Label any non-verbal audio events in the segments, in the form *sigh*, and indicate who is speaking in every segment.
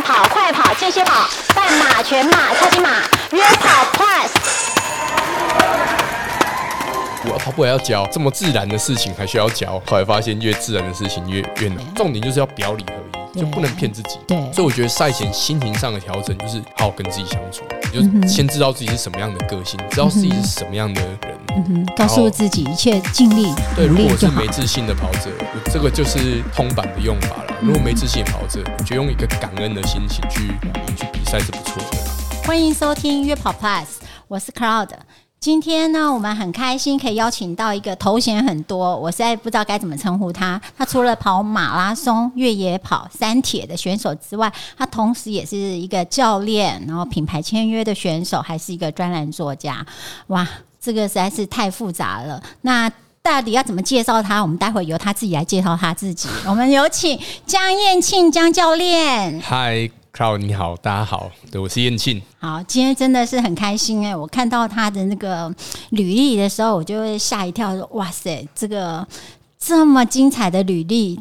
Speaker 1: 慢跑、快跑、间歇跑、半马、全马、超级马、约跑 Plus。
Speaker 2: 我跑步还要教这么自然的事情，还需要教。后来发现，越自然的事情越越难。重点就是要表里合一，就不能骗自己。
Speaker 1: 对
Speaker 2: 所以我觉得赛前心情上的调整，就是好好跟自己相处，你就先知道自己是什么样的个性，知道自己是什么样的人。
Speaker 1: 嗯，告诉自己一切尽力
Speaker 2: 对，如果是没。自信的跑者，这个就是通版的用法了。如果没自信的跑者，我觉得用一个感恩的心情去去比赛是不错的。
Speaker 1: 欢迎收听约跑 Plus，我是 Cloud。今天呢，我们很开心可以邀请到一个头衔很多，我实在不知道该怎么称呼他。他除了跑马拉松、越野跑、三铁的选手之外，他同时也是一个教练，然后品牌签约的选手，还是一个专栏作家。哇，这个实在是太复杂了。那到底要怎么介绍他？我们待会由他自己来介绍他自己。*laughs* 我们有请江燕庆江教练。
Speaker 2: 嗨，Cloud 你好，大家好，对我是燕庆。
Speaker 1: 好，今天真的是很开心哎！我看到他的那个履历的时候，我就会吓一跳，说：“哇塞，这个这么精彩的履历，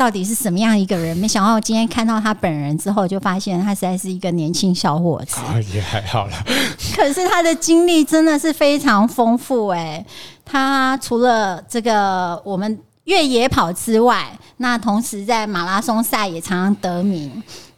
Speaker 1: 到底是什么样一个人？”没想到今天看到他本人之后，就发现他实在是一个年轻小伙子。
Speaker 2: 啊，也还好啦。*laughs*
Speaker 1: 可是他的经历真的是非常丰富哎！他除了这个我们越野跑之外，那同时在马拉松赛也常常得名。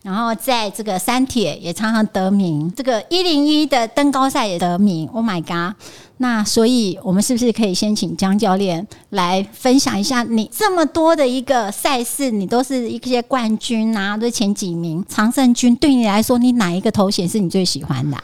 Speaker 1: 然后在这个山铁也常常得名，这个一零一的登高赛也得名。Oh my god！那所以我们是不是可以先请江教练来分享一下，你这么多的一个赛事，你都是一些冠军啊，都是前几名、常胜军，对你来说，你哪一个头衔是你最喜欢的啊、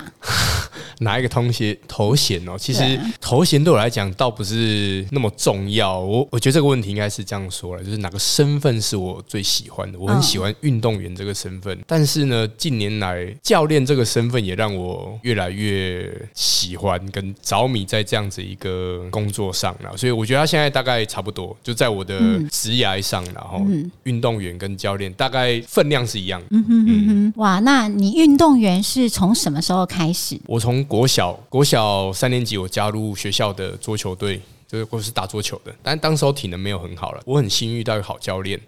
Speaker 1: *laughs*
Speaker 2: 哪一个头衔头衔哦？其实头衔对我来讲倒不是那么重要。我我觉得这个问题应该是这样说了，就是哪个身份是我最喜欢的？我很喜欢运动员这个身份，但是呢，近年来教练这个身份也让我越来越喜欢跟着迷在这样子一个工作上了。所以我觉得他现在大概差不多，就在我的职涯上，然后运动员跟教练大概分量是一样的。
Speaker 1: 嗯哼，哇，那你运动员是从什么时候开始？
Speaker 2: 我从国小国小三年级，我加入学校的桌球队，就是我是打桌球的，但当时候体能没有很好了，我很幸运遇到一个好教练，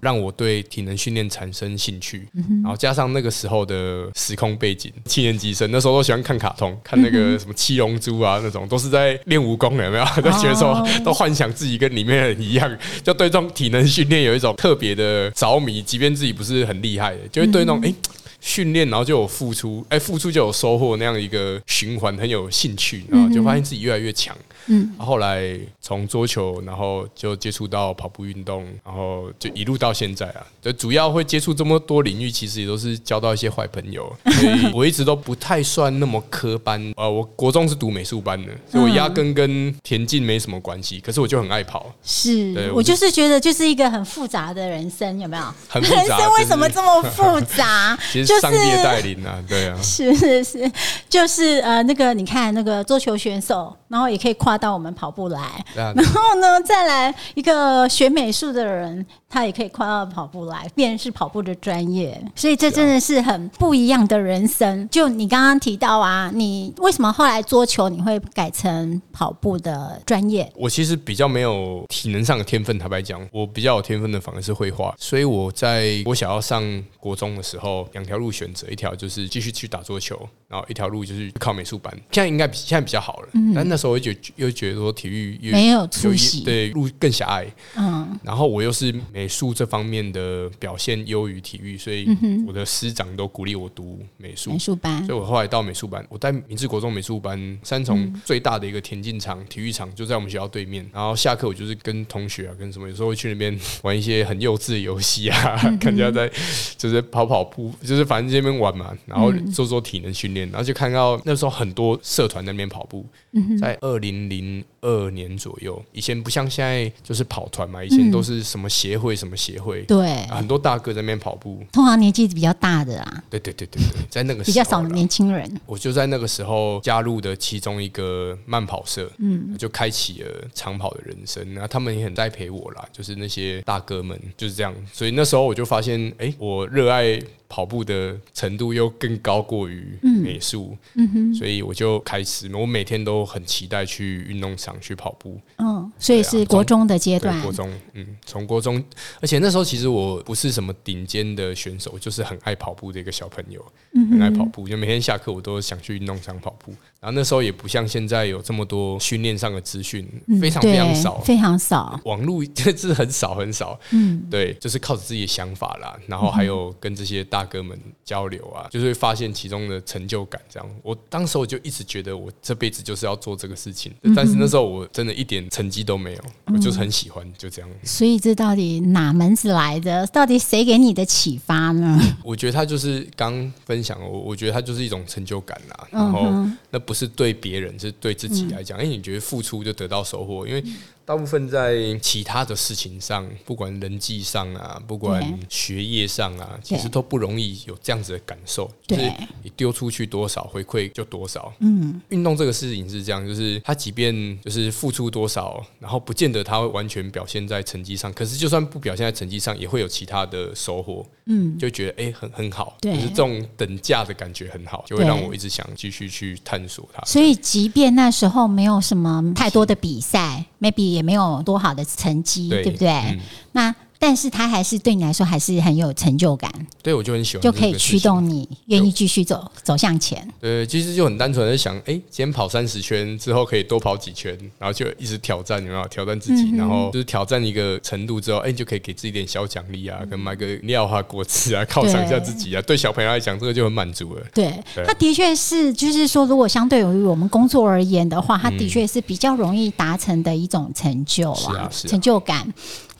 Speaker 2: 让我对体能训练产生兴趣，然后加上那个时候的时空背景，七年级生那时候都喜欢看卡通，看那个什么七龙珠啊那种，都是在练武功的，有没有？都觉得说都幻想自己跟里面的人一样，就对这种体能训练有一种特别的着迷，即便自己不是很厉害的，就会对那种诶。训练，然后就有付出，哎、付出就有收获，那样一个循环很有兴趣，然后就发现自己越来越强。嗯，后来从桌球，然后就接触到跑步运动，然后就一路到现在啊。就主要会接触这么多领域，其实也都是交到一些坏朋友，所以 *laughs* 我一直都不太算那么科班。呃，我国中是读美术班的，所以我压根跟田径没什么关系。可是我就很爱跑，
Speaker 1: 是
Speaker 2: 对我
Speaker 1: 我就是觉得就是一个很复杂的人生，有没有？
Speaker 2: 很复杂
Speaker 1: 人生为什么这么复杂？*laughs*
Speaker 2: 其
Speaker 1: 就
Speaker 2: 实上帝的
Speaker 1: 是
Speaker 2: 带领啊，对啊。
Speaker 1: 是是是，就是呃，那个你看那个桌球选手，然后也可以跨到我们跑步来，
Speaker 2: 啊 *laughs*
Speaker 1: 然后呢，再来一个学美术的人，他也可以跨到跑步来，便是跑步的专业，所以这真的是很不一样的人生。就你刚刚提到啊，你为什么后来桌球你会改成跑步的专业？
Speaker 2: 我其实比较没有体能上的天分，坦白讲，我比较有天分的反而是绘画。所以我在我想要上国中的时候，两条路选择，一条就是继续去打桌球，然后一条路就是考美术班。现在应该比现在比较好了，但那时候我就觉又觉得说体育越
Speaker 1: 没有出息。
Speaker 2: 对路更狭隘。
Speaker 1: 嗯，
Speaker 2: 然后我又是美术这方面的表现优于体育，所以我的师长都鼓励我读美术。
Speaker 1: 美。术班。
Speaker 2: 所以我后来到美术班，我在明治国中美术班，三重最大的一个田径场、体育场就在我们学校对面。然后下课我就是跟同学啊，跟什么，有时候会去那边玩一些很幼稚的游戏啊，看人家在就是跑跑步，就是反正这边玩嘛，然后做做体能训练，然后就看到那时候很多社团在那边跑步，在二零零二年左右，以前不像现在就是跑团嘛，以前都是什么协会什么协会，
Speaker 1: 对，
Speaker 2: 啊很多大哥在那边跑步，
Speaker 1: 通常年纪比较大的啊，
Speaker 2: 对对对对对，在那个
Speaker 1: 比较少年轻人。*laughs*
Speaker 2: 我就在那个时候加入的其中一个慢跑社，嗯，就开启了长跑的人生。然后他们也很栽培我啦，就是那些大哥们就是这样。所以那时候我就发现，哎、我热爱跑步的程度又更高过于美术，嗯哼，所以我就开始，我每天都很期待去运动场去跑步。
Speaker 1: 嗯，所以是国中的阶段。
Speaker 2: 国中，嗯，从国中，而且那时候其实我不是什么顶尖的选手，就是很爱跑步的一个小朋友，很爱跑步，就每天下课我都想去运动场跑步。然后那时候也不像现在有这么多训练上的资讯，非常非常少，
Speaker 1: 非常少，
Speaker 2: 网络 *laughs* 这是很少很少。嗯，对，就是靠着自己的想法啦，然后还有跟这些大哥们交流啊，就是会发现其中的成就感。这样，我当时我就一直觉得我这辈子就是要做这个事情，但是那时候我真的一点成绩都没有，我就是很喜欢，就这样。
Speaker 1: 所以这到底哪门子来的？到底谁给你的启发呢？*laughs*
Speaker 2: 我觉得他就是刚分享，我我觉得他就是一种成就感啦，然后那。不是对别人，是对自己来讲。哎，你觉得付出就得到收获？因为。大部分在其他的事情上，不管人际上啊，不管学业上啊，其实都不容易有这样子的感受。就是你丢出去多少，回馈就多少。嗯，运动这个事情是这样，就是他即便就是付出多少，然后不见得他会完全表现在成绩上。可是就算不表现在成绩上，也会有其他的收获。嗯，就觉得哎，很很好，就是这种等价的感觉很好，就会让我一直想继续去探索它。
Speaker 1: 所以，即便那时候没有什么太多的比赛，maybe。也没有多好的成绩，对不对？那。但是他还是对你来说还是很有成就感，
Speaker 2: 对我就很喜欢，
Speaker 1: 就可以驱动你愿意继续走走向前。
Speaker 2: 对，其实就很单纯的想，哎，今天跑三十圈之后可以多跑几圈，然后就一直挑战，有没有挑战自己？然后就是挑战一个程度之后，哎，你就可以给自己点小奖励啊，跟买个料啊、果汁啊，犒赏一下自己啊。对小朋友来讲，这个就很满足了。
Speaker 1: 对，他的确是，就是说，如果相对于我们工作而言的话，他的确是比较容易达成的一种成就啊，成就感。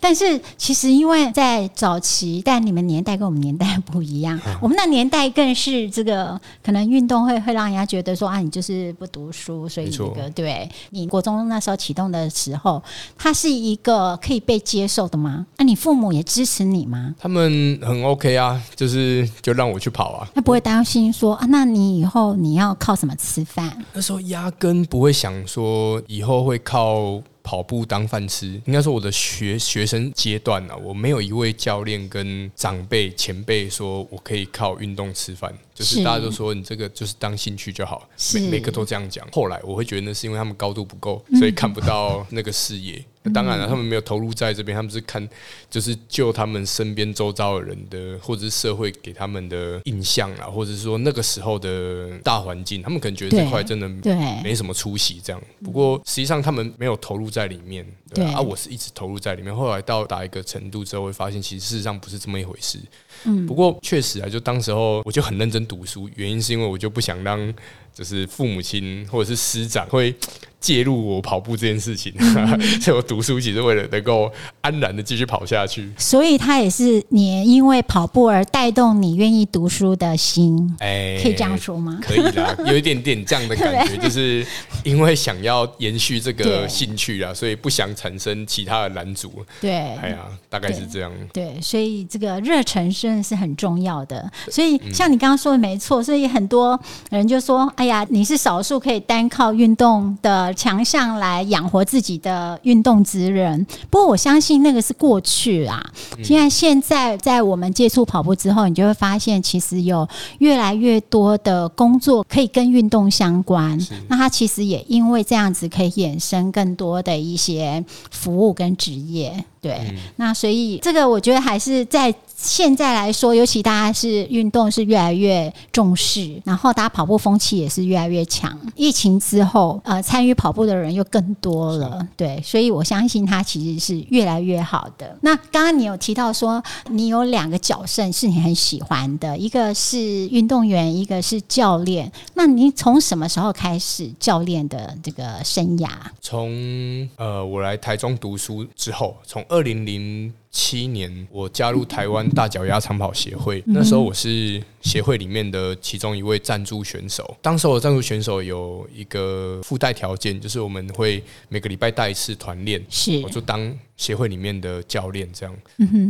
Speaker 1: 但是其实，因为在早期，但你们年代跟我们年代不一样，我们那年代更是这个可能运动会会让人家觉得说啊，你就是不读书，所以这个对你国中那时候启动的时候，它是一个可以被接受的吗？那你父母也支持你吗？
Speaker 2: 他们很 OK 啊，就是就让我去跑啊，
Speaker 1: 他不会担心说啊，那你以后你要靠什么吃饭？
Speaker 2: 那时候压根不会想说以后会靠。跑步当饭吃，应该说我的学学生阶段啊，我没有一位教练跟长辈前辈说我可以靠运动吃饭，就是大家都说你这个就是当兴趣就好，每每个都这样讲。后来我会觉得那是因为他们高度不够，所以看不到那个视野。当然了，他们没有投入在这边，他们是看，就是就他们身边周遭的人的，或者是社会给他们的印象啊，或者是说那个时候的大环境，他们可能觉得这块真的对没什么出息这样。不过实际上他们没有投入在里面，对啊，我是一直投入在里面。后来到达一个程度之后，会发现其实事实上不是这么一回事。嗯，不过确实啊，就当时候我就很认真读书，原因是因为我就不想让就是父母亲或者是师长会。介入我跑步这件事情，*laughs* 所以我读书其实为了能够安然的继续跑下去。
Speaker 1: 所以他也是你因为跑步而带动你愿意读书的心，哎，可以这样说吗？
Speaker 2: 可以啦，有一点点这样的感觉，*laughs* 就是因为想要延续这个兴趣啊，所以不想产生其他的拦阻。
Speaker 1: 对，
Speaker 2: 哎呀，大概是这样。
Speaker 1: 对，所以这个热忱真的是很重要的。所以像你刚刚说的没错，所以很多人就说：“哎呀，你是少数可以单靠运动的。”强项来养活自己的运动之人，不过我相信那个是过去啊。现在现在在我们接触跑步之后，你就会发现，其实有越来越多的工作可以跟运动相关。那它其实也因为这样子，可以衍生更多的一些服务跟职业。对，那所以这个我觉得还是在现在来说，尤其大家是运动是越来越重视，然后大家跑步风气也是越来越强。疫情之后，呃，参与跑步的人又更多了，对，所以我相信它其实是越来越好的。那刚刚你有提到说，你有两个角色是你很喜欢的，一个是运动员，一个是教练。那你从什么时候开始教练的这个生涯？
Speaker 2: 从呃，我来台中读书之后，从二零零七年，我加入台湾大脚丫长跑协会。那时候我是协会里面的其中一位赞助选手。当时我赞助选手有一个附带条件，就是我们会每个礼拜带一次团练，
Speaker 1: 是
Speaker 2: 我就当。协会里面的教练这样，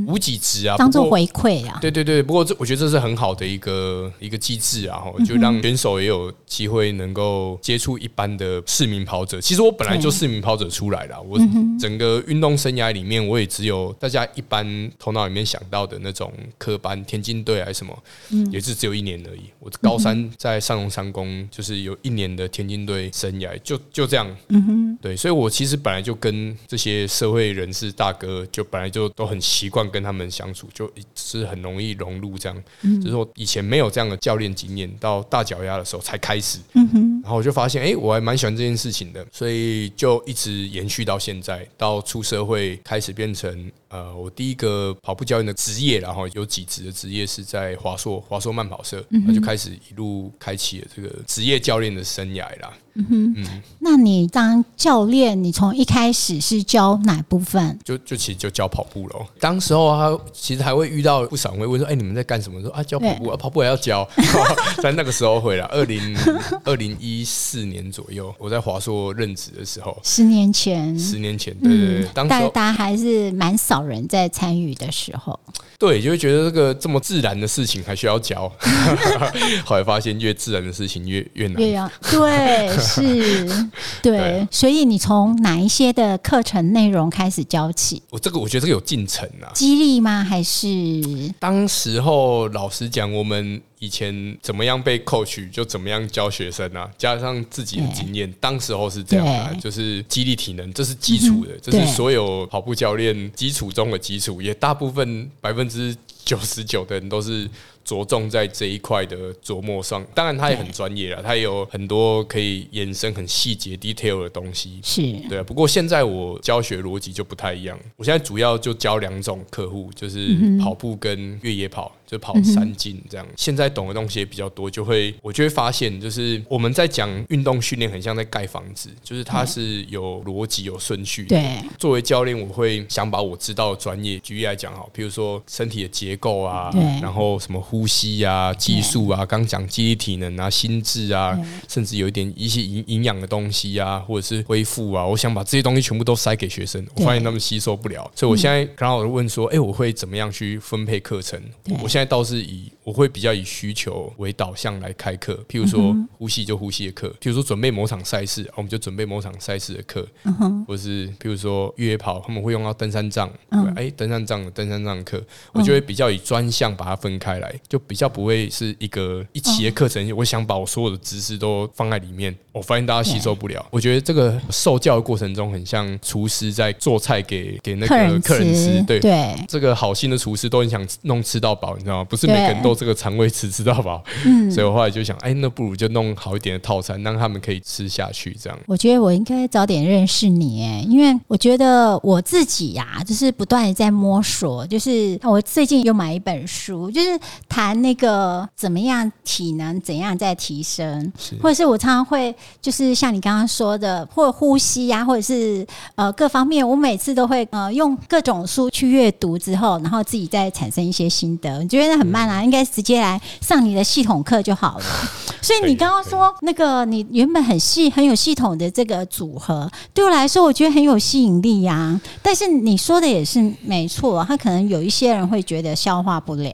Speaker 2: 无几职啊，
Speaker 1: 当做回馈啊。
Speaker 2: 对对对，不过这我觉得这是很好的一个一个机制啊，就让选手也有机会能够接触一般的市民跑者。其实我本来就市民跑者出来了，我整个运动生涯里面，我也只有大家一般头脑里面想到的那种科班田径队还是什么，也也是只有一年而已。我高三在上龙三公，就是有一年的田径队生涯，就就这样。嗯哼，对，所以我其实本来就跟这些社会人士大哥，就本来就都很习惯跟他们相处，就是很容易融入这样。就是说以前没有这样的教练经验，到大脚丫的时候才开始。嗯哼，然后我就发现，哎，我还蛮喜欢这件事情的，所以就一直延续到现在，到出社会开始变成。呃，我第一个跑步教练的职业，然后有几职的职业是在华硕华硕慢跑社，那就开始一路开启了这个职业教练的生涯啦。嗯
Speaker 1: 哼，那你当教练，你从一开始是教哪部分？
Speaker 2: 就就其实就教跑步喽。当时候啊，其实还会遇到不少人会问说：“哎，你们在干什么？”说啊，教跑步啊，跑步还要教。*laughs* 在那个时候会了，二零二零一一四年左右，我在华硕任职的时候，
Speaker 1: 十年前，
Speaker 2: 十年前，对对对，当时
Speaker 1: 大家还是蛮少人在参与的时候。
Speaker 2: 对，就会觉得这个这么自然的事情还需要教，后来发现越自然的事情越越难。
Speaker 1: 越要对，是，对，所以你从哪一些的课程内容开始教起？
Speaker 2: 我这个我觉得这个有进程啊，
Speaker 1: 激励吗？还是
Speaker 2: 当时候老实讲，我们。以前怎么样被 coach 就怎么样教学生啊，加上自己的经验，当时候是这样的，就是激励体能，这是基础的，这是所有跑步教练基础中的基础，也大部分百分之九十九的人都是。着重在这一块的琢磨上，当然他也很专业了，他有很多可以延伸很细节 detail 的东西，
Speaker 1: 是。
Speaker 2: 对啊。不过现在我教学逻辑就不太一样，我现在主要就教两种客户，就是跑步跟越野跑，就跑三进这样。现在懂的东西也比较多，就会我就会发现，就是我们在讲运动训练，很像在盖房子，就是它是有逻辑、有顺序。
Speaker 1: 对，
Speaker 2: 作为教练，我会想把我知道的专业举例来讲，好，比如说身体的结构啊，然后什么呼。吸啊，技术啊，刚讲肌力体能啊，心智啊，甚至有一点一些营营养的东西啊，或者是恢复啊，我想把这些东西全部都塞给学生，我发现他们吸收不了，所以我现在刚好问说，哎，我会怎么样去分配课程？我现现在倒是以我会比较以需求为导向来开课，譬如说呼吸就呼吸的课，譬如说准备某场赛事，我们就准备某场赛事的课，或者是譬如说越野跑，他们会用到登山杖，哎，登山杖的登山杖课，我就会比较以专项把它分开来。就比较不会是一个一期的课程，我想把我所有的知识都放在里面，我发现大家吸收不了。我觉得这个受教的过程中，很像厨师在做菜给给那个客人吃。对对，这个好心的厨师都很想弄吃到饱，你知道吗？不是每个人都这个肠胃吃知道吧。嗯，所以我后来就想，哎，那不如就弄好一点的套餐，让他们可以吃下去。这样，
Speaker 1: 我觉得我应该早点认识你，哎，因为我觉得我自己呀，就是不断的在摸索。就是我最近又买一本书，就是。谈那个怎么样体能怎样在提升，或者是我常常会就是像你刚刚说的，或呼吸呀，或者是呃各方面，我每次都会呃用各种书去阅读之后，然后自己再产生一些心得。你觉得很慢啊？应该直接来上你的系统课就好了。*laughs* 所以你刚刚说那个你原本很系很有系统的这个组合，对我来说我觉得很有吸引力呀。但是你说的也是没错，他可能有一些人会觉得消化不良。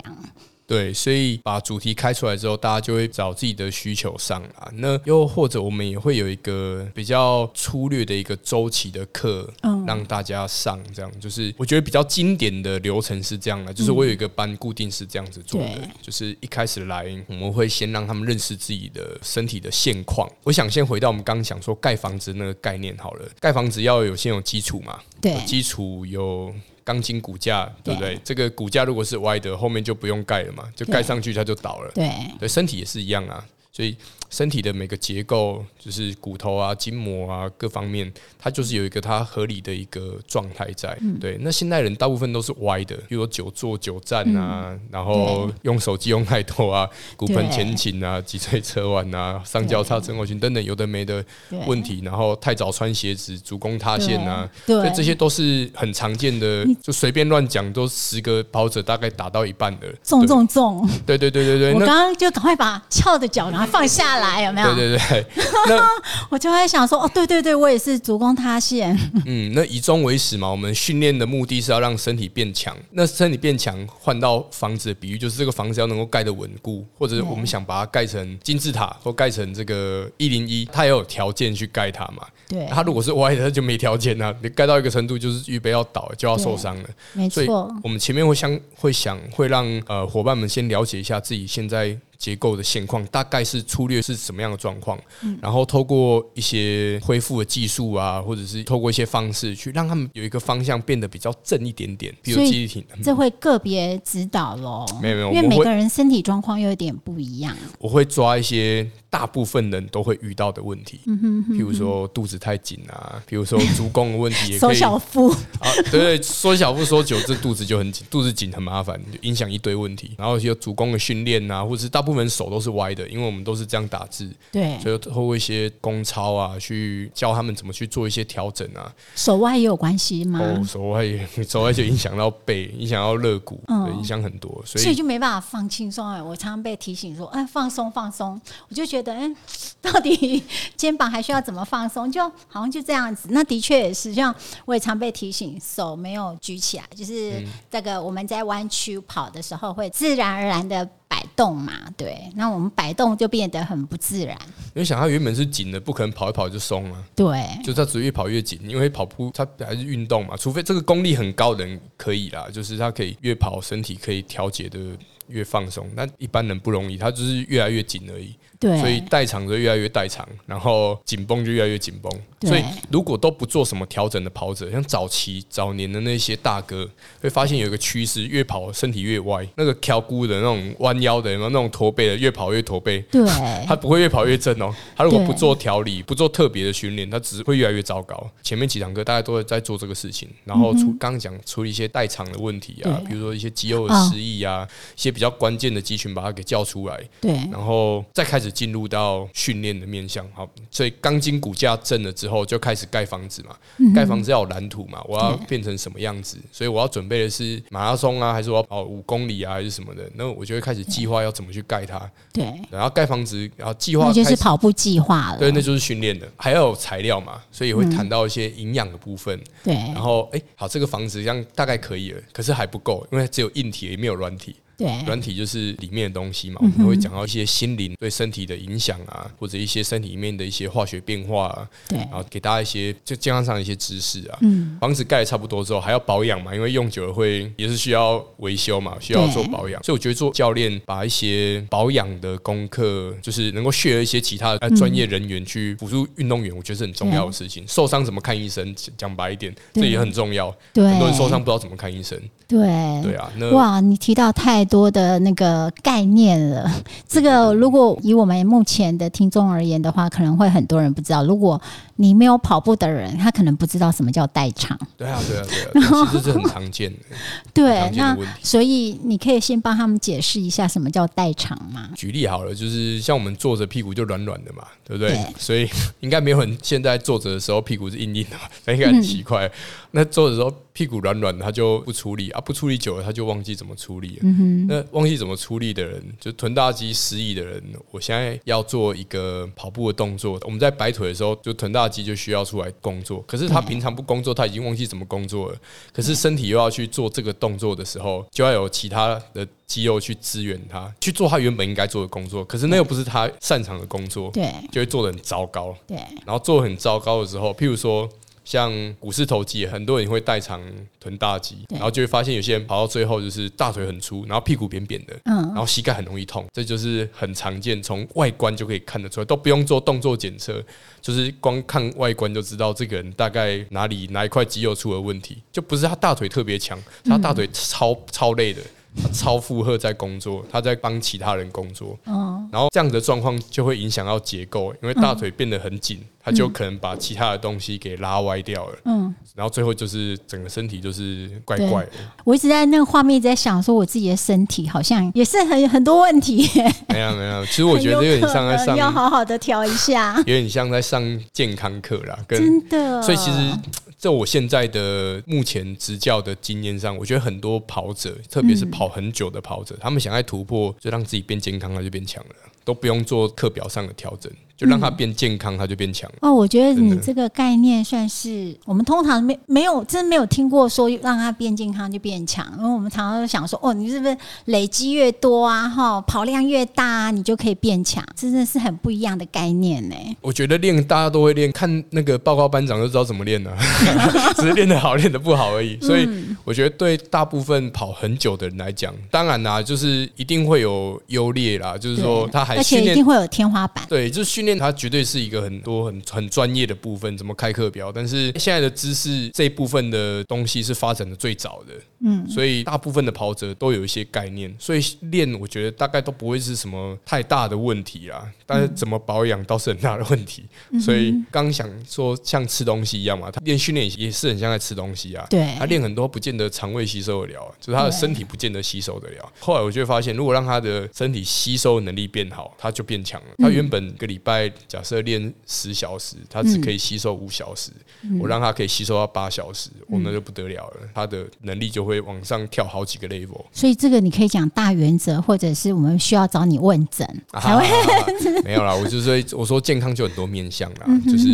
Speaker 2: 对，所以把主题开出来之后，大家就会找自己的需求上啊。那又或者我们也会有一个比较粗略的一个周期的课，嗯，让大家上。这样就是我觉得比较经典的流程是这样的，就是我有一个班固定是这样子做的，就是一开始来我们会先让他们认识自己的身体的现况。我想先回到我们刚刚讲说盖房子那个概念好了，盖房子要有先有基础嘛，
Speaker 1: 对，
Speaker 2: 基础有。钢筋骨架对不对？这个骨架如果是歪的，后面就不用盖了嘛，就盖上去它就倒了。
Speaker 1: 对，
Speaker 2: 对，身体也是一样啊，所以。身体的每个结构，就是骨头啊、筋膜啊各方面，它就是有一个它合理的一个状态在。对，那现代人大部分都是歪的，比如说久坐久站啊，然后用手机用太多啊，骨盆前倾啊，脊椎侧弯啊，上交叉症候群等等有的没的问题，然后太早穿鞋子，足弓塌陷啊，
Speaker 1: 对，
Speaker 2: 这些都是很常见的。就随便乱讲，都十个跑者大概打到一半的，
Speaker 1: 重重重。
Speaker 2: 对对对对对，
Speaker 1: 我刚刚就赶快把翘的脚然后放下来。来，有没有？
Speaker 2: 对对对，那 *laughs*
Speaker 1: 我就会想说，哦，对对对，我也是足弓塌陷。
Speaker 2: 嗯，那以终为始嘛，我们训练的目的是要让身体变强。那身体变强，换到房子的比喻，就是这个房子要能够盖得稳固，或者我们想把它盖成金字塔，或盖成这个一零一，它也有条件去盖它嘛。
Speaker 1: 对，
Speaker 2: 它如果是歪的，它就没条件啊。你盖到一个程度，就是预备要倒，就要受伤了。
Speaker 1: 没错，
Speaker 2: 我们前面会想会想会让呃伙伴们先了解一下自己现在。结构的现况大概是粗略是什么样的状况，然后透过一些恢复的技术啊，或者是透过一些方式去让他们有一个方向变得比较正一点点。比如肌体，
Speaker 1: 这会个别指导喽。
Speaker 2: 没有没有，
Speaker 1: 因为每个人身体状况又有点不一样。
Speaker 2: 我会抓一些大部分人都会遇到的问题，譬如说肚子太紧啊，比如说足弓的问题，也可以。
Speaker 1: 缩小腹 *laughs*
Speaker 2: 啊，对，缩小腹缩久，这肚子就很紧，肚子紧很麻烦，就影响一堆问题。然后有足弓的训练啊，或者是大部分。手都是歪的，因为我们都是这样打字，
Speaker 1: 对，
Speaker 2: 所以透过一些功操啊，去教他们怎么去做一些调整啊。
Speaker 1: 手歪也有关系吗？
Speaker 2: 哦，手歪，*laughs* 手歪就影响到背，影响到肋骨，对，影响很多，所以
Speaker 1: 所以就没办法放轻松哎。我常常被提醒说，哎，放松放松，我就觉得，哎，*laughs* 到底 *laughs* 肩膀还需要怎么放松？就好像就这样子。那的确也是，像我也常被提醒，手没有举起来，就是这个我们在弯曲跑的时候，会自然而然的。摆动嘛，对，那我们摆动就变得很不自然。
Speaker 2: 因为想它原本是紧的，不可能跑一跑就松了。
Speaker 1: 对，
Speaker 2: 就它只越跑越紧，因为跑步它还是运动嘛，除非这个功力很高的人可以啦，就是他可以越跑身体可以调节的越放松，那一般人不容易，他就是越来越紧而已。
Speaker 1: 对，
Speaker 2: 所以代偿就越来越代偿，然后紧绷就越来越紧绷。所以如果都不做什么调整的跑者，像早期早年的那些大哥，会发现有一个趋势，越跑身体越歪，那个挑骨的那种弯腰的，有没有那种驼背的，越跑越驼背。
Speaker 1: 对，
Speaker 2: 他不会越跑越正哦。他如果不做调理，不做特别的训练，他只会越来越糟糕。前面几堂课大家都在做这个事情，然后出刚刚讲处理一些代偿的问题啊，比如说一些肌肉的失忆啊，一些比较关键的肌群把它给叫出来。
Speaker 1: 对，
Speaker 2: 然后再开始。进入到训练的面向，好，所以钢筋骨架正了之后，就开始盖房子嘛。盖房子要有蓝图嘛，我要变成什么样子？所以我要准备的是马拉松啊，还是我要跑五公里啊，还是什么的？那我就会开始计划要怎么去盖它。
Speaker 1: 对，
Speaker 2: 然后盖房子，然后计划
Speaker 1: 就是跑步计划了。
Speaker 2: 对，那就是训练的，还要有材料嘛，所以会谈到一些营养的部分。
Speaker 1: 对，
Speaker 2: 然后哎，好，这个房子这样大概可以了，可是还不够，因为只有硬体，也没有软体。
Speaker 1: 对，
Speaker 2: 软体就是里面的东西嘛，我们会讲到一些心灵对身体的影响啊，或者一些身体里面的一些化学变化啊，
Speaker 1: 对，
Speaker 2: 然后给大家一些就健康上的一些知识啊。嗯，房子盖的差不多之后，还要保养嘛，因为用久了会也是需要维修嘛，需要做保养。所以我觉得做教练把一些保养的功课，就是能够学一些其他的专业人员去辅助运动员，我觉得是很重要的事情。受伤怎么看医生？讲白一点，这也很重要。
Speaker 1: 对，
Speaker 2: 很多人受伤不知道怎么看医生。
Speaker 1: 对，
Speaker 2: 对啊。
Speaker 1: 那哇，你提到太多的那个概念了。*laughs* 这个如果以我们目前的听众而言的话，可能会很多人不知道。如果你没有跑步的人，他可能不知道什么叫代偿。
Speaker 2: 对啊，对啊，对啊，其实是很常见的。*laughs*
Speaker 1: 对，*laughs* 那所以你可以先帮他们解释一下什么叫代偿吗？
Speaker 2: 举例好了，就是像我们坐着屁股就软软的嘛，对不对？所以应该没有人现在坐着的时候屁股是硬硬的，那应该很奇怪。那坐的时候屁股软软的，他就不处理啊，不处理久了他就忘记怎么处理。那忘记怎么处理的人，就臀大肌失忆的人，我现在要做一个跑步的动作。我们在摆腿的时候，就臀大肌就需要出来工作。可是他平常不工作，他已经忘记怎么工作了。可是身体又要去做这个动作的时候，就要有其他的肌肉去支援他去做他原本应该做的工作。可是那又不是他擅长的工作，
Speaker 1: 对，
Speaker 2: 就会做的很糟糕。
Speaker 1: 对，
Speaker 2: 然后做很糟糕的时候，譬如说。像股市投机，很多人会代偿臀大肌，然后就会发现有些人跑到最后就是大腿很粗，然后屁股扁扁的，嗯，然后膝盖很容易痛，这就是很常见，从外观就可以看得出来，都不用做动作检测，就是光看外观就知道这个人大概哪里哪一块肌肉出了问题，就不是他大腿特别强，他大腿超超累的。他超负荷在工作，他在帮其他人工作，然后这样的状况就会影响到结构，因为大腿变得很紧，他就可能把其他的东西给拉歪掉了。嗯，然后最后就是整个身体就是怪怪的。
Speaker 1: 我一直在那个画面在想，说我自己的身体好像也是很很多问题。
Speaker 2: 没有没有，其实我觉得有点像在上，
Speaker 1: 要好好的调一下，
Speaker 2: 有点像在上健康课啦。
Speaker 1: 跟真的，
Speaker 2: 所以其实。在我现在的目前执教的经验上，我觉得很多跑者，特别是跑很久的跑者，他们想要突破，就让自己变健康，那就变强了，都不用做课表上的调整。就让它变健康，它就变强。
Speaker 1: 哦，我觉得你这个概念算是我们通常没没有真没有听过说让它变健康就变强，因为我们常常想说，哦，你是不是累积越多啊，哈，跑量越大，啊，你就可以变强，真的是很不一样的概念呢。
Speaker 2: 我觉得练大家都会练，看那个报告班长就知道怎么练了，*laughs* 只是练得好，练得不好而已。所以我觉得对大部分跑很久的人来讲，当然啦，就是一定会有优劣啦，就是说他还
Speaker 1: 而且一定会有天花板，
Speaker 2: 对，就是训。练它绝对是一个很多很很专业的部分，怎么开课表？但是现在的知识这一部分的东西是发展的最早的，嗯，所以大部分的跑者都有一些概念，所以练我觉得大概都不会是什么太大的问题啦。但是怎么保养倒是很大的问题。所以刚想说像吃东西一样嘛，他练训练也是很像在吃东西啊。
Speaker 1: 对，
Speaker 2: 他练很多不见得肠胃吸收得了，就是他的身体不见得吸收得了。后来我就发现，如果让他的身体吸收能力变好，他就变强了。他原本一个礼拜。假设练十小时，他只可以吸收五小时，我让他可以吸收到八小时，我那就不得了了，他的能力就会往上跳好几个 level。
Speaker 1: 所以这个你可以讲大原则，或者是我们需要找你问诊才会。*laughs*
Speaker 2: 没有啦，我就说我说健康就很多面向啦，就是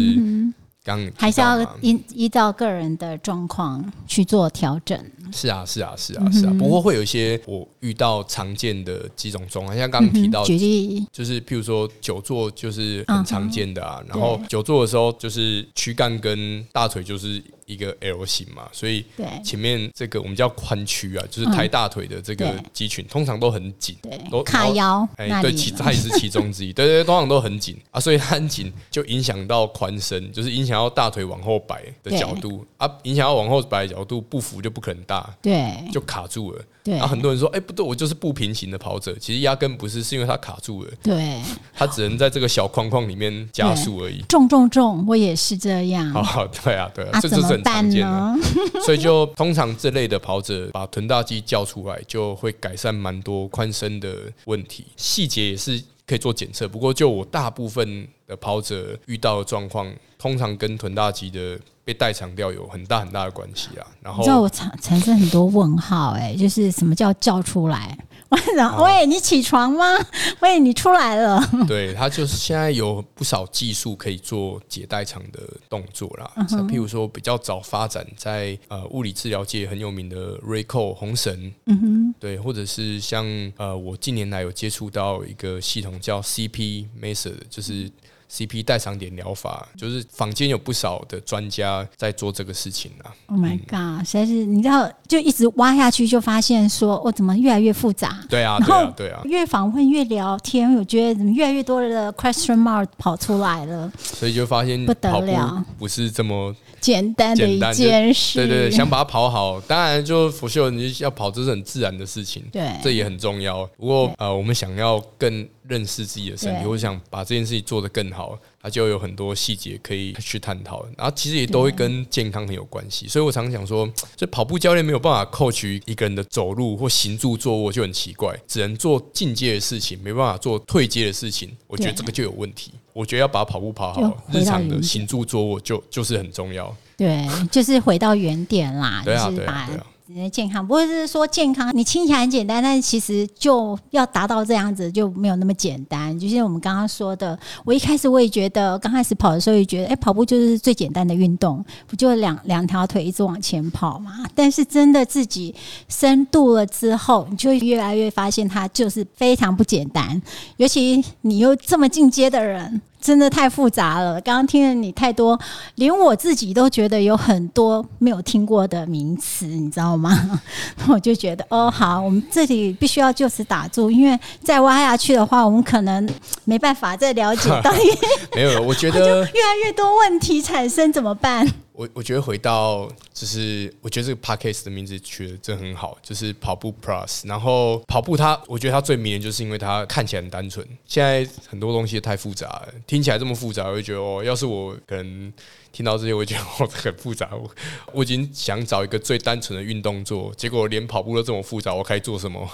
Speaker 2: 刚
Speaker 1: 还是要依依照个人的状况去做调整。
Speaker 2: 是啊，是啊，是啊，是啊。不过会有一些我遇到常见的几种状况，像刚刚提到，就是譬如说久坐就是很常见的啊。然后久坐的时候，就是躯干跟大腿就是一个 L 型嘛，所以前面这个我们叫髋屈啊，就是抬大腿的这个肌群通常都很紧，
Speaker 1: 都卡腰。哎，
Speaker 2: 对，其它也是其中之一。*laughs* 对对，通常都很紧啊，所以很紧就影响到髋伸，就是影响到大腿往后摆的角度啊，影响到往后摆的角度，步幅就不可能大。
Speaker 1: 对，
Speaker 2: 就卡住了。对，然后很多人说：“哎，不对，我就是不平行的跑者。”其实压根不是，是因为他卡住了。
Speaker 1: 对，
Speaker 2: 他只能在这个小框框里面加速而已。
Speaker 1: 重重重，我也是这样。*laughs*
Speaker 2: 哦，对啊，对啊，这就是很常见的。*laughs* 所以就通常这类的跑者把臀大肌叫出来，就会改善蛮多髋伸的问题。细节也是可以做检测，不过就我大部分的跑者遇到的状况，通常跟臀大肌的。被代偿掉有很大很大的关系啊，然后你
Speaker 1: 知道我产产生很多问号，哎，就是什么叫叫出来？*laughs* 喂，你起床吗？*laughs* 喂，你出来了。*laughs*
Speaker 2: 对他就是现在有不少技术可以做解代偿的动作啦，像譬如说比较早发展在呃物理治疗界很有名的 Rayco 红神，嗯哼，对，或者是像呃我近年来有接触到一个系统叫 CP Method，就是。CP 代偿点疗法，就是坊间有不少的专家在做这个事情啊。
Speaker 1: Oh my god！实在是你知道，就一直挖下去，就发现说，我怎么越来越复杂？
Speaker 2: 对啊，对啊，对啊。
Speaker 1: 越访问越聊天，我觉得怎么越来越多的 question mark 跑出来了。
Speaker 2: 所以就发现
Speaker 1: 不得了，
Speaker 2: 不是这么
Speaker 1: 简单的一件事。
Speaker 2: 对对对，想把它跑好，当然就佛秀，你要跑这是很自然的事情。
Speaker 1: 对，
Speaker 2: 这也很重要。不过呃，我们想要更。认识自己的身体，我想把这件事情做得更好，他就有很多细节可以去探讨。然后其实也都会跟健康很有关系，所以我常常讲说，这跑步教练没有办法 coach 一个人的走路或行住坐卧就很奇怪，只能做进阶的事情，没办法做退阶的事情。我觉得这个就有问题。我觉得要把跑步跑好，日常的行住坐卧就就是很重要。
Speaker 1: 对，就是回到原点啦。
Speaker 2: 对啊，对啊，对啊。
Speaker 1: 健康不会是说健康，你听起来很简单，但是其实就要达到这样子就没有那么简单。就像我们刚刚说的，我一开始我也觉得，刚开始跑的时候也觉得，哎，跑步就是最简单的运动，不就两两条腿一直往前跑嘛？但是真的自己深度了之后，你就会越来越发现它就是非常不简单，尤其你又这么进阶的人。真的太复杂了，刚刚听了你太多，连我自己都觉得有很多没有听过的名词，你知道吗？*laughs* 我就觉得哦，好，我们这里必须要就此打住，因为再挖下去的话，我们可能没办法再了解到底。*laughs*
Speaker 2: 没有，我觉得 *laughs*
Speaker 1: 越来越多问题产生怎么办？
Speaker 2: 我我觉得回到就是，我觉得这个 podcast 的名字取的真很好，就是跑步 plus。然后跑步它，我觉得它最迷人，就是因为它看起来很单纯。现在很多东西太复杂了，听起来这么复杂，我就觉得哦，要是我可能。听到这些，我觉得我很复杂。我我已经想找一个最单纯的运动做，结果连跑步都这么复杂，我该做什么？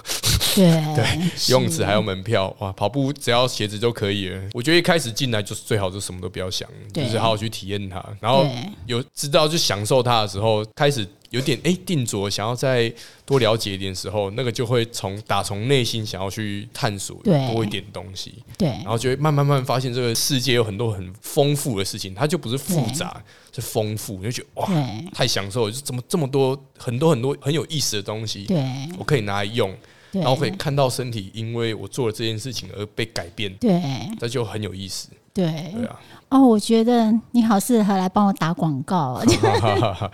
Speaker 1: 对 *laughs*
Speaker 2: 对，游泳池还有门票哇！跑步只要鞋子就可以了。我觉得一开始进来就是最好，就什么都不要想，就是好好去体验它。然后有知道就享受它的时候，开始有点哎定着，想要再多了解一点时候，那个就会从打从内心想要去探索多一点东西，
Speaker 1: 对。
Speaker 2: 然后就会慢慢慢慢发现这个世界有很多很丰富的事情，它就不是复杂，是丰富，你就觉得哇，太享受了，就怎么这么多很多很多很有意思的东西，
Speaker 1: 对。
Speaker 2: 我可以拿来用，然后可以看到身体因为我做了这件事情而被改变，
Speaker 1: 对。
Speaker 2: 这就很有意思，
Speaker 1: 对。
Speaker 2: 对啊，
Speaker 1: 哦，我觉得你好适合来帮我打广告啊！*laughs*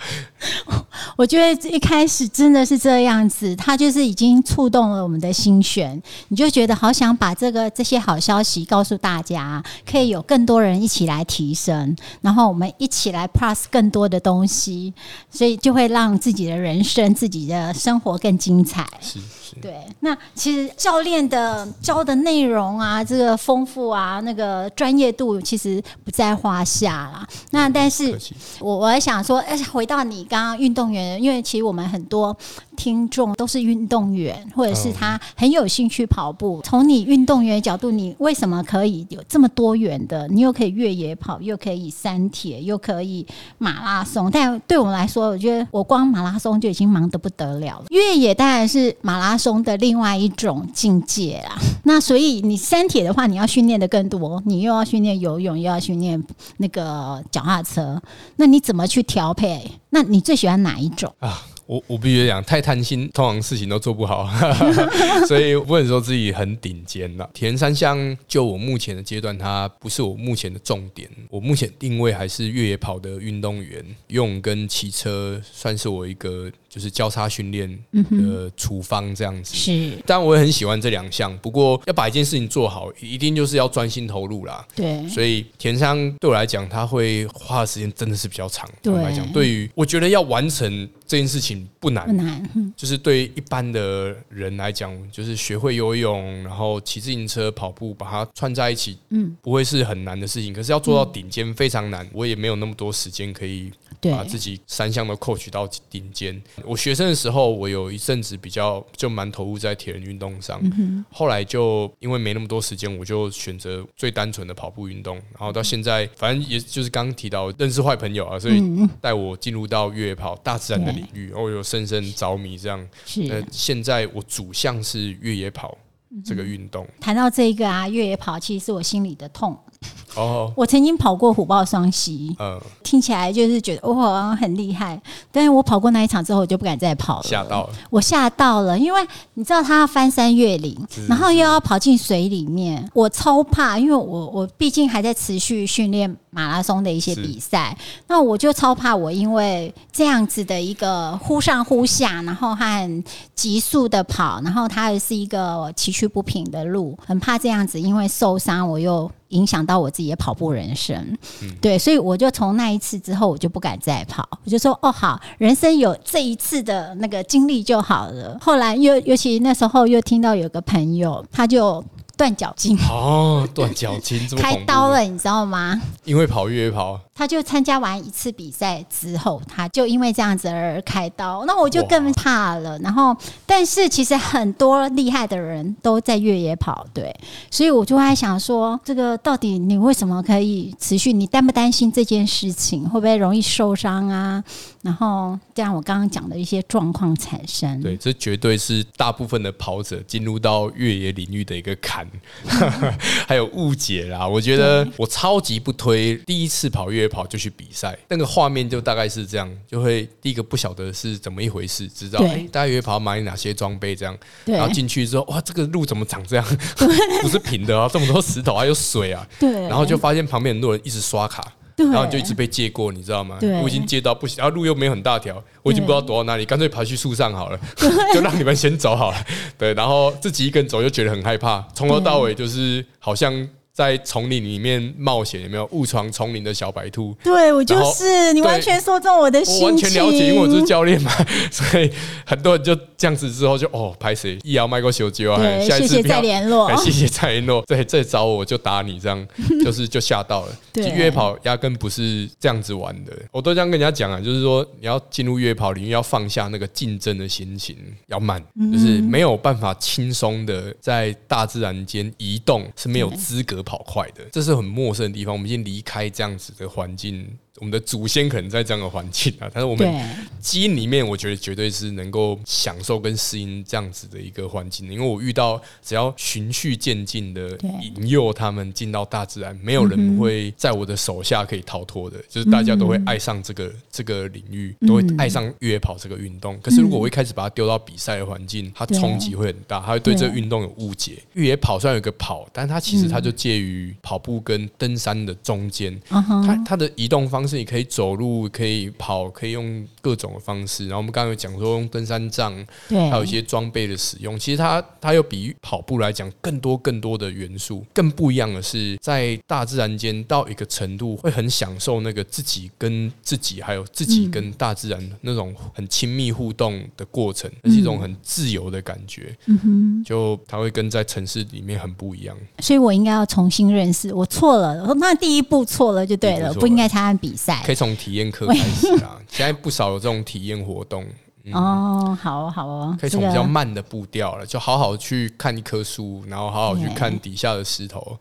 Speaker 1: *laughs* 我觉得一开始真的是这样子，他就是已经触动了我们的心弦，你就觉得好想把这个这些好消息告诉大家，可以有更多人一起来提升，然后我们一起来 plus 更多的东西，所以就会让自己的人生、自己的生活更精彩。
Speaker 2: 是是，
Speaker 1: 对，那其实教练的教的内容啊，这个丰富啊，那个专业度其实不在话下啦。那但是，我我还想说，哎，回到你刚刚运动员，因为其实我们很多听众都是运动员，或者是他很有兴趣跑步。从你运动员的角度，你为什么可以有这么多元的？你又可以越野跑，又可以山铁，又可以马拉松。但对我们来说，我觉得我光马拉松就已经忙得不得了了。越野当然是马拉松的另外一种境界啦。*laughs* 那所以你山铁的话，你要训练的更多，你又要训练游泳，又要训练那个脚踏车，那你怎么去调配？那你最喜欢哪一种？
Speaker 2: 啊，我我必须讲，太贪心，通常事情都做不好，*laughs* 所以不能说自己很顶尖了。铁人三项就我目前的阶段，它不是我目前的重点。我目前定位还是越野跑的运动员，用跟骑车算是我一个就是交叉训练的处方这样子。
Speaker 1: 是
Speaker 2: 但我也很喜欢这两项，不过要把一件事情做好，一定就是要专心投入啦。
Speaker 1: 对，
Speaker 2: 所以田商对我来讲，他会花的时间真的是比较长。
Speaker 1: 对
Speaker 2: 我来讲，对于我觉得要完成这件事情不难
Speaker 1: 不，难，嗯
Speaker 2: 就是对一般的人来讲，就是学会游泳，然后骑自行车、跑步，把它串在一起，
Speaker 1: 嗯，
Speaker 2: 不会是很难的事情。可是要做到顶尖非常难，我也没有那么多时间可以把自己三项都 coach 到顶尖。我学生的时候，我有一阵子比较就蛮投入在铁人运动上，后来就因为没那么多时间，我就选择最单纯的跑步运动。然后到现在，反正也就是刚刚提到认识坏朋友啊，所以带我进入到越野跑大自然的领域，我有深深着迷这样。那
Speaker 1: 是。
Speaker 2: 现在我主项是越野跑这个运动
Speaker 1: 谈到这一个啊，越野跑其实是我心里的痛。
Speaker 2: 哦，
Speaker 1: 我曾经跑过虎豹双溪，
Speaker 2: 嗯，
Speaker 1: 听起来就是觉得哇很厉害，但是我跑过那一场之后，我就不敢再跑了。
Speaker 2: 吓到了，
Speaker 1: 我吓到了，因为你知道他要翻山越岭，然后又要跑进水里面，我超怕，因为我我毕竟还在持续训练马拉松的一些比赛，那我就超怕我因为这样子的一个忽上忽下，然后很急速的跑，然后它也是一个崎岖不平的路，很怕这样子因为受伤我又。影响到我自己的跑步人生，对，所以我就从那一次之后，我就不敢再跑。我就说，哦，好，人生有这一次的那个经历就好了。后来又尤其那时候又听到有个朋友，他就断脚筋，
Speaker 2: 哦，断脚筋这么
Speaker 1: 开刀了，你知道吗？
Speaker 2: 因为跑越野跑，
Speaker 1: 他就参加完一次比赛之后，他就因为这样子而开刀，那我就更怕了。然后，但是其实很多厉害的人都在越野跑，对，所以我就在想说，这个到底你为什么可以持续？你担不担心这件事情会不会容易受伤啊？然后，这样我刚刚讲的一些状况产生，
Speaker 2: 对，这绝对是大部分的跑者进入到越野领域的一个坎，*laughs* 还有误解啦。我觉得我超级不推第一次跑越野跑就去比赛，那个画面就大概是这样，就会第一个不晓得是怎么一回事，知道
Speaker 1: 对
Speaker 2: 哎，大家越野跑买哪些装备这样，然后进去之后，哇，这个路怎么长这样？*laughs* 不是平的啊，这么多石头，还有水啊，
Speaker 1: 对，
Speaker 2: 然后就发现旁边很多人一直刷卡。
Speaker 1: 对，
Speaker 2: 然后你就一直被借过，你知道吗？我已经借到不行，然后路又没有很大条，我已经不知道躲到哪里，干脆爬去树上好了，*laughs* 就让你们先走好了。对，然后自己一个人走又觉得很害怕，从头到尾就是好像在丛林里面冒险，有没有误闯丛林的小白兔？
Speaker 1: 对我就是你完全说中我的心情，
Speaker 2: 我完全了解，因为我是教练嘛，所以很多人就这样子之后就哦，拍谁一摇麦克修救啊，
Speaker 1: 对，
Speaker 2: 下一
Speaker 1: 谢谢再联络
Speaker 2: 哎，谢谢再联络。对，再找我就打你，这样 *laughs* 就是就吓到了。
Speaker 1: 对
Speaker 2: 其实越野跑压根不是这样子玩的，我都这样跟人家讲啊，就是说你要进入越野跑领域，要放下那个竞争的心情，要慢，
Speaker 1: 嗯
Speaker 2: 就是没有办法轻松的在大自然间移动，是没有资格跑快的，这是很陌生的地方。我们已经离开这样子的环境我们的祖先可能在这样的环境啊，*laughs* 但是我们，基因里面，我觉得绝对是能够享受跟适应这样子的一个环境的。因为我遇到只要循序渐进的引诱他们进到大自然，没有人会在我的手下可以逃脱的，就是大家都会爱上这个这个领域，都会爱上越野跑这个运动。可是如果我一开始把它丢到比赛的环境，它冲击会很大，它会对这个运动有误解。越野跑虽然有个跑，但它其实它就介于跑步跟登山的中间。它它的移动方式，你可以走路，可以跑，可以用各种的方式。然后我们刚刚有讲说用登山杖，
Speaker 1: 对，
Speaker 2: 还有一些装备的使用。其实它它又比跑步来讲更多更多的元素。更不一样的是，在大自然间到一个程度，会很享受那个自己跟自己，还有自己跟大自然那种很亲密互动的过程，那是一种很自由的感觉。
Speaker 1: 嗯哼，
Speaker 2: 就它会跟在城市里面很不一样。
Speaker 1: 所以我应该要重新认识，我错了，那第一步错了就对了，不应该参加比赛
Speaker 2: 可。以从体验课开始啊。*laughs* 现在不少有这种体验活动。
Speaker 1: 哦，好哦好哦，
Speaker 2: 可以从比较慢的步调了，就好好去看一棵树，然后好好去看底下的石头，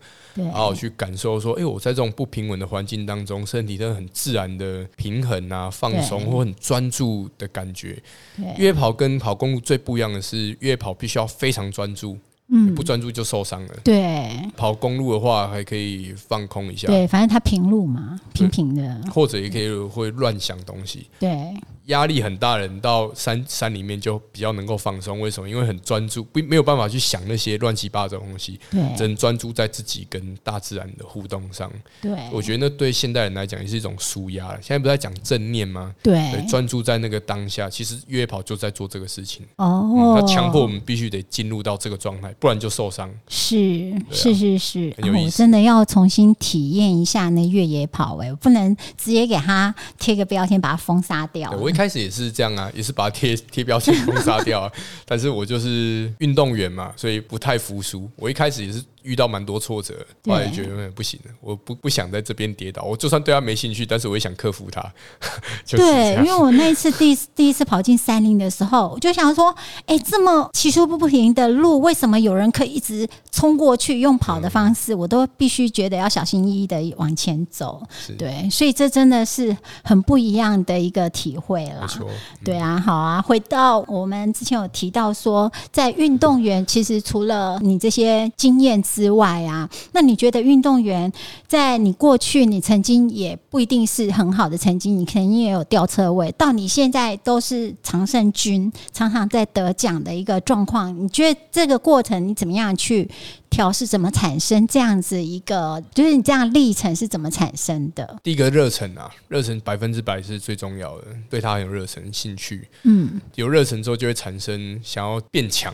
Speaker 2: 好好去感受说，哎、我在这种不平稳的环境当中，身体真的很自然的平衡啊、放松或很专注的感觉。
Speaker 1: 对
Speaker 2: 越野跑跟跑公路最不一样的是，越野跑必须要非常专注，
Speaker 1: 嗯。
Speaker 2: 不专注就受伤了。
Speaker 1: 对。
Speaker 2: 跑公路的话，还可以放空一下，
Speaker 1: 对，反正它平路嘛，平平的，
Speaker 2: 或者也可以会乱想东西。
Speaker 1: 对
Speaker 2: 压力很大的人到山山里面就比较能够放松，为什么？因为很专注，不没有办法去想那些乱七八糟的东西，只能专注在自己跟大自然的互动上。
Speaker 1: 对，
Speaker 2: 我觉得那对现代人来讲也是一种舒压了。现在不是在讲正念吗？对，
Speaker 1: 对
Speaker 2: 专注在那个当下，其实越野跑就在做这个事情。
Speaker 1: 哦
Speaker 2: 嗯，，它强迫我们必须得进入到这个状态，不然就受伤。
Speaker 1: 是是是是，哦我
Speaker 2: 很有意思
Speaker 1: 真的要重新体验一下那越野跑哎、不能直接给他贴个标签把它封杀掉
Speaker 2: 一开始也是这样啊，也是把贴贴标签封杀掉啊。*laughs* 但是我就是运动员嘛，所以不太服输。我一开始也是遇到蛮多挫折，
Speaker 1: 对
Speaker 2: 后来觉得嗯不行了，我不不想在这边跌倒。我就算对他没兴趣，但是我也想克服它。*laughs* 就是这
Speaker 1: 对，因为我那一次第一第一次跑进山林的时候，我就想说，哎、这么起伏不平的路，为什么有人可以一直冲过去？用跑的方式，我都必须觉得要小心翼翼的往前走。对，所以这真的是很不一样的一个体会啦
Speaker 2: 没。错，
Speaker 1: 对啊，好啊。回到我们之前有提到说，在运动员其实除了你这些经验之外啊，那你觉得运动员在你过去你曾经也不一定是很好的成绩，你肯定也有掉车位，到你现在都是常胜军，常常在得奖的一个状况，你觉得这个过程你怎么样去调试？怎么产生这样子一个，就是你这样历程是怎么产生的？
Speaker 2: 第一个热忱啊，热忱百分之百是最重要的，对他很有热忱、兴趣，
Speaker 1: 嗯，
Speaker 2: 有热忱之后就会产生想要变强。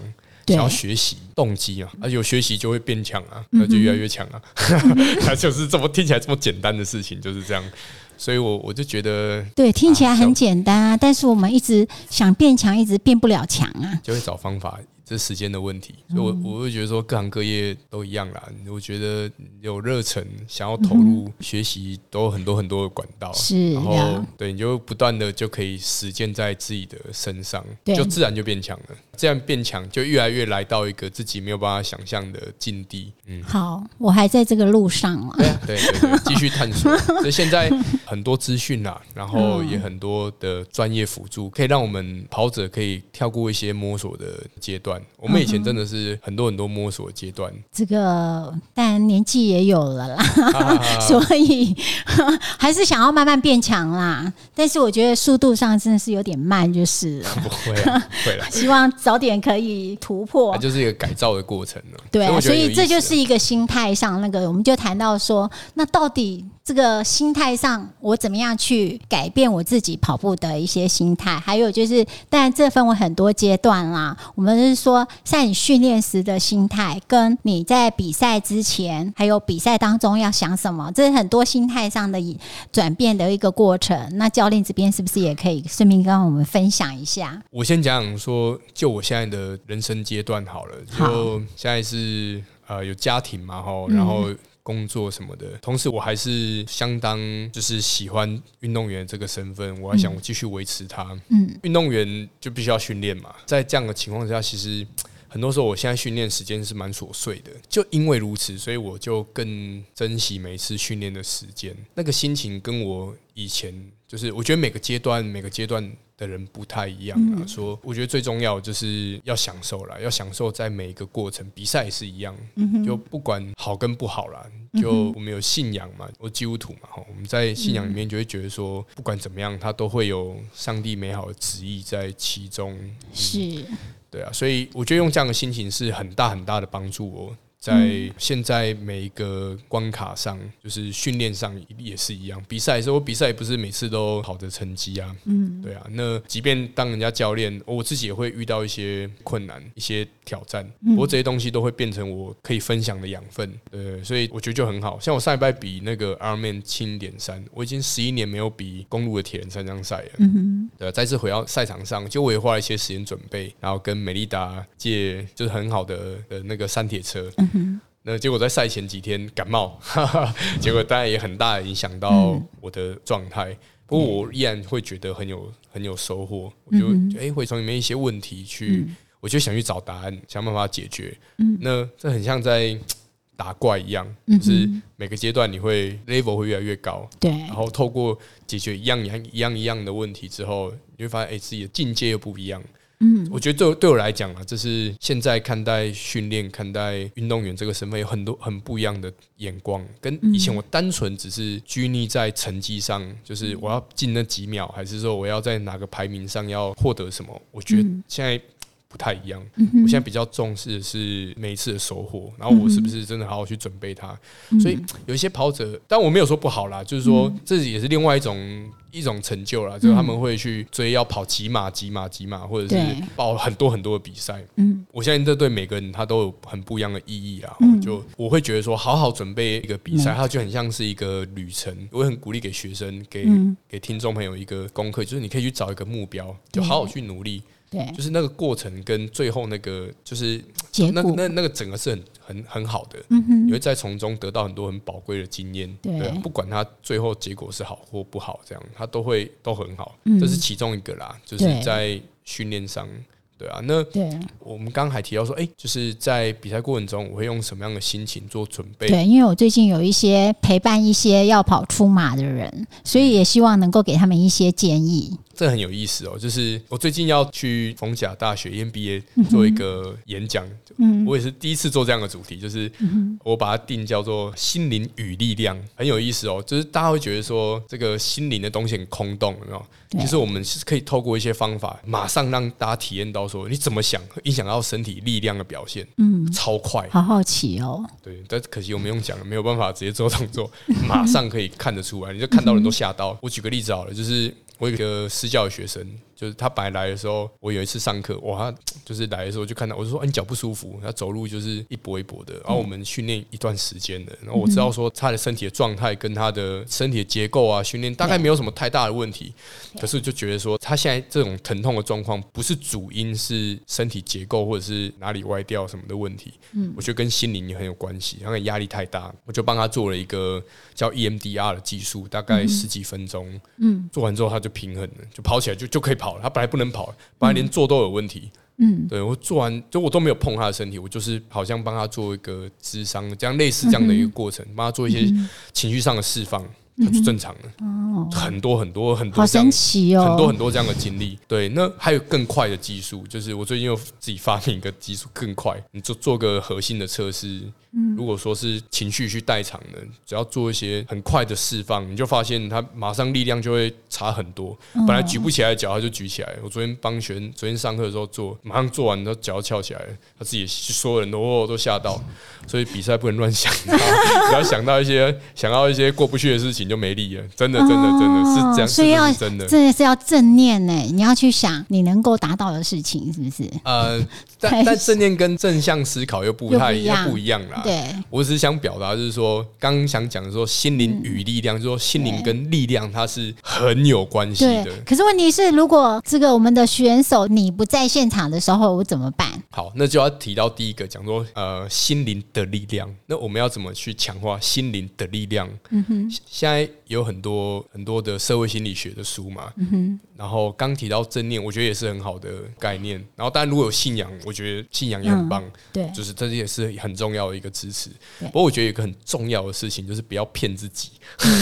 Speaker 1: 对
Speaker 2: 想要学习动机啊，而有学习就会变强啊，
Speaker 1: 嗯
Speaker 2: 那就越来越强啊，*laughs* 那就是这么听起来这么简单的事情就是这样，所以我我就觉得
Speaker 1: 对，听起来很简单啊，但是我们一直想变强，一直变不了强啊。
Speaker 2: 就会找方法，这是时间的问题。所以我，
Speaker 1: 嗯
Speaker 2: 我会觉得说，各行各业都一样啦。我觉得有热忱，想要投入学习，都有很多很多的管道。
Speaker 1: 是
Speaker 2: 然后，对，你就不断的就可以实践在自己的身上，
Speaker 1: 对
Speaker 2: 就自然就变强了。这样变强，就越来越来到一个自己没有办法想象的境地。嗯，
Speaker 1: 好，我还在这个路上
Speaker 2: 啊，对对对，*laughs* 继续探索。所以现在很多资讯啦，*laughs* 然后也很多的专业辅助，可以让我们跑者可以跳过一些摸索的阶段。我们以前真的是很多很多摸索阶段，
Speaker 1: 这个但年纪也有了啦，*laughs*
Speaker 2: 啊
Speaker 1: 所以还是想要慢慢变强啦。但是我觉得速度上真的是有点慢，就是了。
Speaker 2: 不会啊，不会啦。
Speaker 1: 希望早点可以突破
Speaker 2: 它。就是一个改造的过程了。
Speaker 1: 对所以这就是一个心态上那个，我们就谈到说，那到底这个心态上，我怎么样去改变我自己跑步的一些心态？还有就是，当然这分为很多阶段啦。我们是说，在你训练时的心态，跟你在比赛之前，还有比赛当中要想什么，这是很多心态上的转变的一个过程。那教练这边是不是也可以顺便跟我们分享一下？
Speaker 2: 我先讲讲说，就我现在的人生阶段好了，就现在是呃有家庭嘛，哈，
Speaker 1: 嗯
Speaker 2: 然后。工作什么的，同时我还是相当就是喜欢运动员这个身份，我还想我继续维持它。
Speaker 1: 嗯，
Speaker 2: 运动员就必须要训练嘛，在这样的情况下，其实很多时候我现在训练时间是蛮琐碎的，就因为如此，所以我就更珍惜每次训练的时间。那个心情跟我以前就是，我觉得每个阶段每个阶段。的人不太一样啊，说我觉得最重要就是要享受啦，要享受在每一个过程，比赛也是一样，就不管好跟不好啦，就我们有信仰嘛，我基督徒嘛，哈，我们在信仰里面就会觉得说，不管怎么样，他都会有上帝美好的旨意在其中，
Speaker 1: 是，
Speaker 2: 对啊，所以我觉得用这样的心情是很大很大的帮助哦。在现在每一个关卡上，就是训练上也是一样。比赛的时候，比赛不是每次都好的成绩啊。嗯，对啊。那即便当人家教练，我自己也会遇到一些困难、一些挑战。不过这些东西都会变成我可以分享的养分。呃，所以我觉得就很好。像我上一拜比那个 Ironman 七点三，我已经十一年没有比公路的铁人三项赛了。嗯哼。对，再次回到赛场上，就我也花了一些时间准备，然后跟美利达借就是很好的呃那个山铁车。那结果在赛前几天感冒，*laughs* 结果当然也很大影响到我的状态。不过我依然会觉得很有很有收获。我就哎，会从里面一些问题去，我就想去找答案，想办法解决。那这很像在打怪一样，就是每个阶段你会 level 会越来越高。
Speaker 1: 对，
Speaker 2: 然后透过解决一样一样一样一样的问题之后，你会发现哎，自己的境界又不一样。嗯，我觉得对对我来讲啊，这是现在看待训练、看待运动员这个身份有很多很不一样的眼光，跟以前我单纯只是拘泥在成绩上，就是我要进那几秒，还是说我要在哪个排名上要获得什么？我觉得现在。不太一样，我现在比较重视的是每一次的收获，然后我是不是真的好好去准备它？所以有一些跑者，但我没有说不好啦，就是说这也是另外一种一种成就啦，就是他们会去追要跑几码几码几码，或者是报很多很多的比赛。嗯，我相信这对每个人他都有很不一样的意义啊。就我会觉得说，好好准备一个比赛，它就很像是一个旅程。我很鼓励给学生、给给听众朋友一个功课，就是你可以去找一个目标，就好好去努力。
Speaker 1: 对，
Speaker 2: 就是那个过程跟最后那个，就是结那那那个整个是很很很好的，你会在从中得到很多很宝贵的经验。对，不管它最后结果是好或不好，这样它都会都很好。这是其中一个啦，就是在训练上。对啊，那我们刚刚还提到说，哎，就是在比赛过程中，我会用什么样的心情做准备？
Speaker 1: 对，因为我最近有一些陪伴一些要跑出马的人，所以也希望能够给他们一些建议。
Speaker 2: 这很有意思哦，就是我最近要去逢甲大学 MBA 做一个演讲，嗯，我也是第一次做这样的主题，就是我把它定叫做“心灵与力量”，很有意思哦。就是大家会觉得说，这个心灵的东西很空洞，有没有？其实我们是可以透过一些方法，马上让大家体验到说，你怎么想影响到身体力量的表现，嗯，超快，
Speaker 1: 好好奇哦。
Speaker 2: 对，但可惜我们用讲没有办法直接做动作，*laughs* 马上可以看得出来，你就看到人都吓到。我举个例子好了，就是我一个私教学生。就是他白来来的时候，我有一次上课，哇，他就是来的时候就看到，我就说，哎，你脚不舒服，他走路就是一跛一跛的。然后我们训练一段时间的，然后我知道说他的身体的状态跟他的身体的结构啊，训练大概没有什么太大的问题。可是就觉得说他现在这种疼痛的状况，不是主因是身体结构或者是哪里歪掉什么的问题。嗯，我觉得跟心灵也很有关系，他的压力太大，我就帮他做了一个叫 EMDR 的技术，大概十几分钟。嗯，做完之后他就平衡了，就跑起来就就可以跑。他本来不能跑，本来连坐都有问题。嗯，对我做完就我都没有碰他的身体，我就是好像帮他做一个智商，这样类似这样的一个过程，帮他做一些情绪上的释放。它就正常了，哦，很多很多很多，
Speaker 1: 好神奇哦，
Speaker 2: 很多很多这样的经历。对，那还有更快的技术，就是我最近又自己发明一个技术更快，你做做个核心的测试。嗯，如果说是情绪去代偿的，只要做一些很快的释放，你就发现他马上力量就会差很多。本来举不起来的脚，他就举起来。我昨天帮学生，昨天上课的时候做，马上做完，他脚翘起来，他自己所有人都都吓到。所以比赛不能乱想，*laughs* 不要想到一些想到一些过不去的事情就没力了。真的，真的，真的是这样。
Speaker 1: 所以要
Speaker 2: 真的，
Speaker 1: 真的是要正念呢。你要去想你能够达到的事情，是不是？呃，
Speaker 2: 但但正念跟正向思考又不太
Speaker 1: 一样，
Speaker 2: 不一样啦。
Speaker 1: 对，
Speaker 2: 我只是想表达，就是说，刚想讲的说，心灵与力量，就说心灵跟力量它是很有关系的。
Speaker 1: 可是问题是，如果这个我们的选手你不在现场的时候，我怎么办？
Speaker 2: 好，那就要提到第一个，讲说呃，心灵的力量。那我们要怎么去强化心灵的力量？嗯哼，现现在有很多很多的社会心理学的书嘛，嗯哼然后刚提到正念，我觉得也是很好的概念。然后当然如果有信仰，我觉得信仰也很棒，
Speaker 1: 对，
Speaker 2: 就是这也是很重要的一个支持。不过我觉得有一个很重要的事情，就是不要骗自己。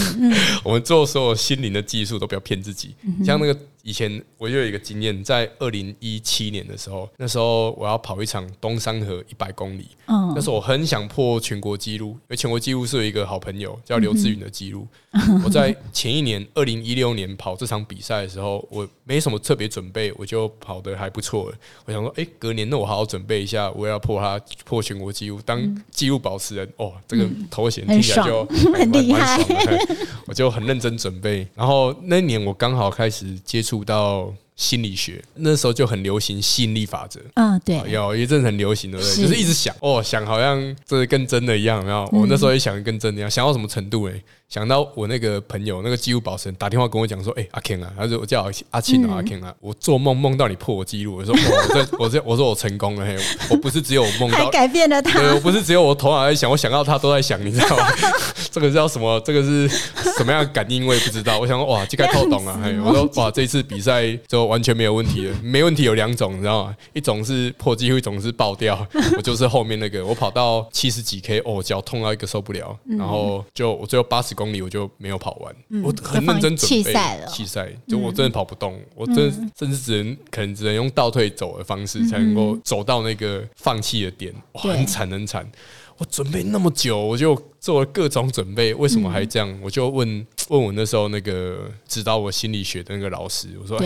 Speaker 2: *laughs* 我们做所有心灵的技术都不要骗自己，像那个。以前我就有一个经验，在二零一七年的时候，那时候我要跑一场东山河一百公里，嗯，那时候我很想破全国纪录，因为全国纪录是有一个好朋友叫刘志云的记录。*laughs* 我在前一年二零一六年跑这场比赛的时候，我没什么特别准备，我就跑得还不错了。我想说，哎，隔年那我好好准备一下，我要破他破全国纪录，当纪录保持人。哦，这个头衔听起来就 *laughs*
Speaker 1: 很厉害，*laughs*
Speaker 2: 我就很认真准备。然后那年我刚好开始接触。到心理学那时候就很流行吸引力法则，
Speaker 1: 嗯，对，
Speaker 2: 有一阵很流行的，就是一直想哦，想好像这跟真的一样，然后我那时候也想跟真的一样，想到什么程度哎？想到我那个朋友，那个纪录保持人打电话跟我讲说：“哎，阿 Ken 啊，他说我叫阿庆啊，阿 Ken 啊，我做梦梦到你破我记录。”我说：“ *laughs* 我这我这我说我成功了，嘿，我不是只有我梦到，*laughs*
Speaker 1: 改变了他，
Speaker 2: 我不是只有我头脑在想，我想到他都在想，你知道吗？*laughs* 这个叫什么？这个是什么样的感应？我也不知道。我想哇，这该透懂了。嘿，我说哇，这次比赛就完全没有问题了。没问题有两种，你知道吗？一种是破纪录，一种是爆掉。我就是后面那个，我跑到七十几 K，哦，脚痛到一个受不了，然后就我最后八十公里我就没有。跑完，我很认真准备。弃赛，就我真的跑不动，我真甚至只能可能只能用倒退走的方式才能够走到那个放弃的点，很惨很惨。我准备那么久，我就做了各种准备，为什么还这样？我就问问我那时候那个指导我心理学的那个老师，我说。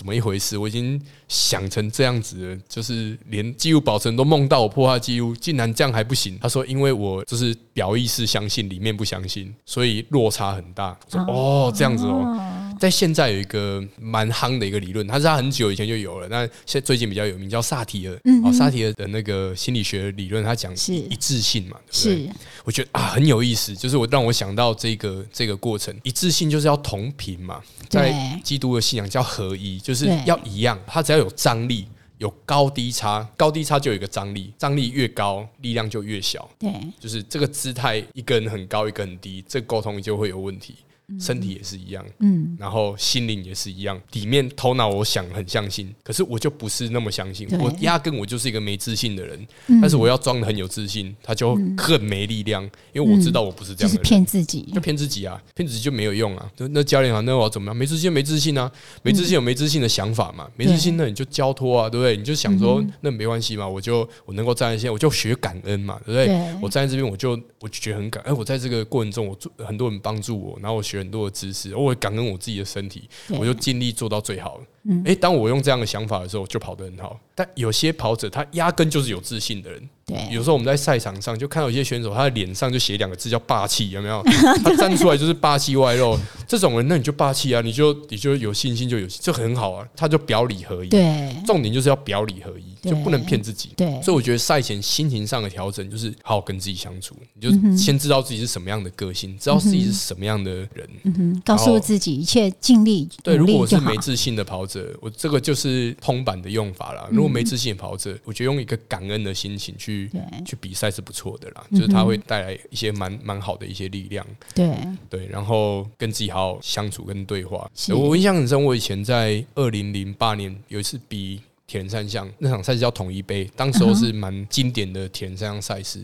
Speaker 2: 怎么一回事？我已经想成这样子了，就是连记录保存都梦到我破坏记录，竟然这样还不行？他说：“因为我就是表意识相信，里面不相信，所以落差很大。”说：“哦，这样子哦。”在现在有一个蛮夯的一个理论，它是它很久以前就有了，那现最近比较有名，叫萨提尔。哦，萨提尔的那个心理学理论，他讲一致性嘛，对不对？我觉得啊很有意思，就是我让我想到这个这个过程，一致性就是要同频嘛，在基督的信仰叫合一。就是要一样，它只要有张力，有高低差，高低差就有一个张力，张力越高，力量就越小。
Speaker 1: 对，
Speaker 2: 就是这个姿态，一个人很高，一个很低，这沟通就会有问题。身体也是一样，嗯，然后心灵也是一样。里面头脑我想很相信，可是我就不是那么相信。我压根我就是一个没自信的人，但是我要装的很有自信，他就更没力量。因为我知道我不是这样的人，
Speaker 1: 骗自己，
Speaker 2: 就骗自己啊，骗自己就没有用啊。那教练啊，那我要怎么样？没自信，没自信啊，没自信有没自信的想法嘛？没自信那你就交托啊，对不对？你就想说那没关系嘛，我就我能够站在线，我就学感恩嘛，对不对？我站在这边，我就我就觉得很感恩。我在这个过程中，我做很多人帮助我，然后我学很多的知识。我感恩我自己的身体，我就尽力做到最好。哎，当我用这样的想法的时候，就跑得很好。但有些跑者，他压根就是有自信的人。
Speaker 1: 对，
Speaker 2: 有时候我们在赛场上就看到有些选手，他的脸上就写两个字叫霸气，有没有？*laughs* 他站出来就是霸气外露。这种人，那你就霸气啊，你就你就有信心，就有这很好啊。他就表里合一。
Speaker 1: 对，
Speaker 2: 重点就是要表里合一，就不能骗自己。
Speaker 1: 对，
Speaker 2: 所以我觉得赛前心情上的调整，就是好好跟自己相处。你就先知道自己是什么样的个性，知道自己是什么样的人。
Speaker 1: 嗯哼，告诉自己一切尽力。
Speaker 2: 对，如果我是没自信的跑者，我这个就。是通版的用法啦。如果没自信的跑者，我觉得用一个感恩的心情去去比赛是不错的啦。就是他会带来一些蛮蛮好的一些力量。
Speaker 1: 对
Speaker 2: 对，然后跟自己好好相处跟对话。我印象很深，我以前在二零零八年有一次比。铁人三项那场赛事叫统一杯，当时候是蛮经典的铁人三项赛事。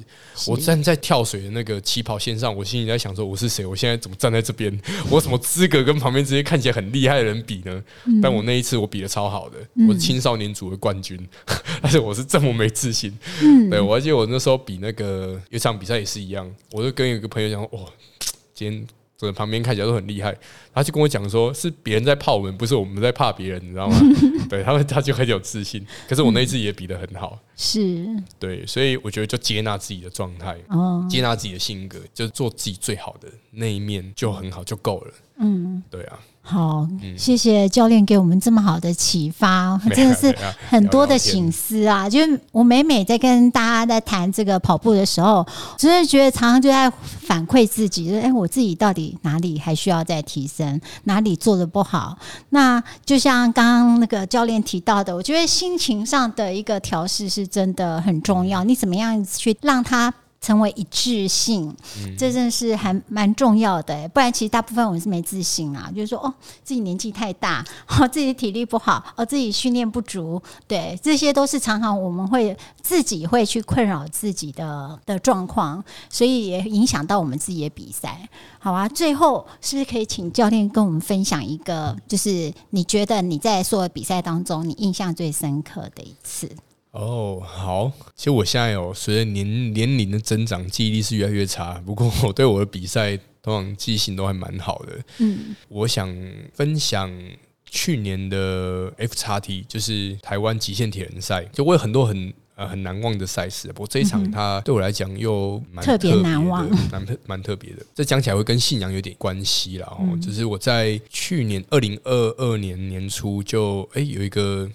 Speaker 2: 我站在跳水的那个起跑线上，我心里在想说：我是谁？我现在怎么站在这边？*laughs* 我什么资格跟旁边这些看起来很厉害的人比呢？但我那一次我比的超好的，我是青少年组的冠军，*laughs* 但是我是这么没自信。对我而且我那时候比那个有场比赛也是一样，我就跟有个朋友讲：哇，今天。坐在旁边看起来都很厉害，他就跟我讲说，是别人在怕我们，不是我们在怕别人，你知道吗？*laughs* 对他们，他就很有自信。可是我那一次也比得很好，
Speaker 1: 是
Speaker 2: 对，所以我觉得就接纳自己的状态，哦，接纳自己的性格，就做自己最好的那一面就很好，就够了。嗯，对啊。
Speaker 1: 好，谢谢教练给我们这么好的启发，真的是很多的醒思啊！就是我每每在跟大家在谈这个跑步的时候，真的觉得常常就在反馈自己，说：“哎，我自己到底哪里还需要再提升，哪里做的不好？”那就像刚刚那个教练提到的，我觉得心情上的一个调试是真的很重要。你怎么样去让他？成为一致性，这真的是还蛮重要的。不然，其实大部分我们是没自信啊，就是说哦，自己年纪太大，*laughs* 哦，自己体力不好，哦，自己训练不足，对，这些都是常常我们会自己会去困扰自己的的状况，所以也影响到我们自己的比赛。好啊，最后是不是可以请教练跟我们分享一个，就是你觉得你在所有比赛当中，你印象最深刻的一次？
Speaker 2: 哦，好，其实我现在有随着年年龄的增长，记忆力是越来越差。不过我对我的比赛通常记性都还蛮好的。嗯，我想分享去年的 F 叉 T，就是台湾极限铁人赛，就我有很多很呃很难忘的赛事。不过这一场它对我来讲又蛮
Speaker 1: 特别难忘，
Speaker 2: 蛮特蛮特别的。这讲起来会跟信仰有点关系啦。哦，就是我在去年二零二二年年初就哎有一个。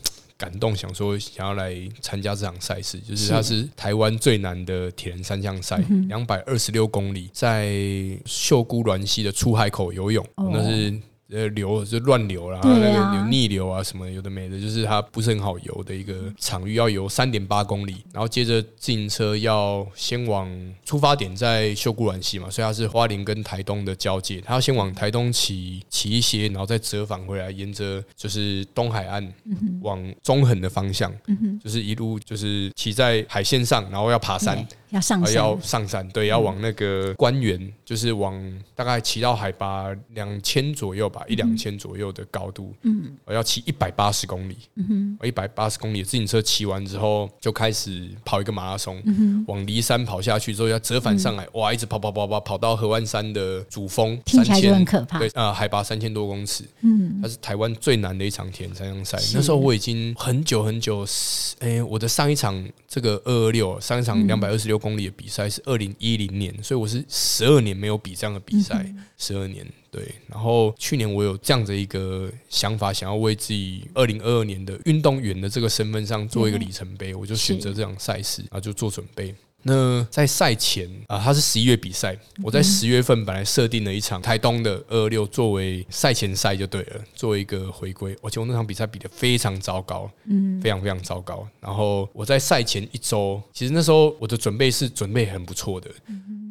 Speaker 2: 感动，想说想要来参加这场赛事，就是它是台湾最难的铁人三项赛，两百二十六公里，在秀姑峦溪的出海口游泳，那是。呃，流就乱流啦，那个有逆流啊，什么有的没的，就是它不是很好游的一个场域，要游三点八公里，然后接着自行车要先往出发点在秀姑峦溪嘛，所以它是花莲跟台东的交界，它要先往台东骑骑一些，然后再折返回来，沿着就是东海岸往中横的方向，就是一路就是骑在海线上，然后要爬山。
Speaker 1: 要上山，
Speaker 2: 要上山，对，要往那个关原，就是往大概骑到海拔两千左右吧，一两千左右的高度，嗯，我要骑一百八十公里，嗯一百八十公里自行车骑完之后，就开始跑一个马拉松，嗯往离山跑下去之后要折返上来，哇，一直跑跑跑跑跑到合湾山的主峰，
Speaker 1: 听起来就很可怕，
Speaker 2: 对，呃，海拔三千多公尺，嗯，它是台湾最难的一场田三项赛，那时候我已经很久很久，哎，我的上一场这个二二六，上一场两百二十六。公里的比赛是二零一零年，所以我是十二年没有比这样的比赛，十二年对。然后去年我有这样的一个想法，想要为自己二零二二年的运动员的这个身份上做一个里程碑，我就选择这场赛事，然后就做准备。那在赛前啊，它是十一月比赛。我在十月份本来设定了一场台东的二六作为赛前赛就对了，作为一个回归。而且我那场比赛比的非常糟糕，嗯，非常非常糟糕。然后我在赛前一周，其实那时候我的准备是准备很不错的。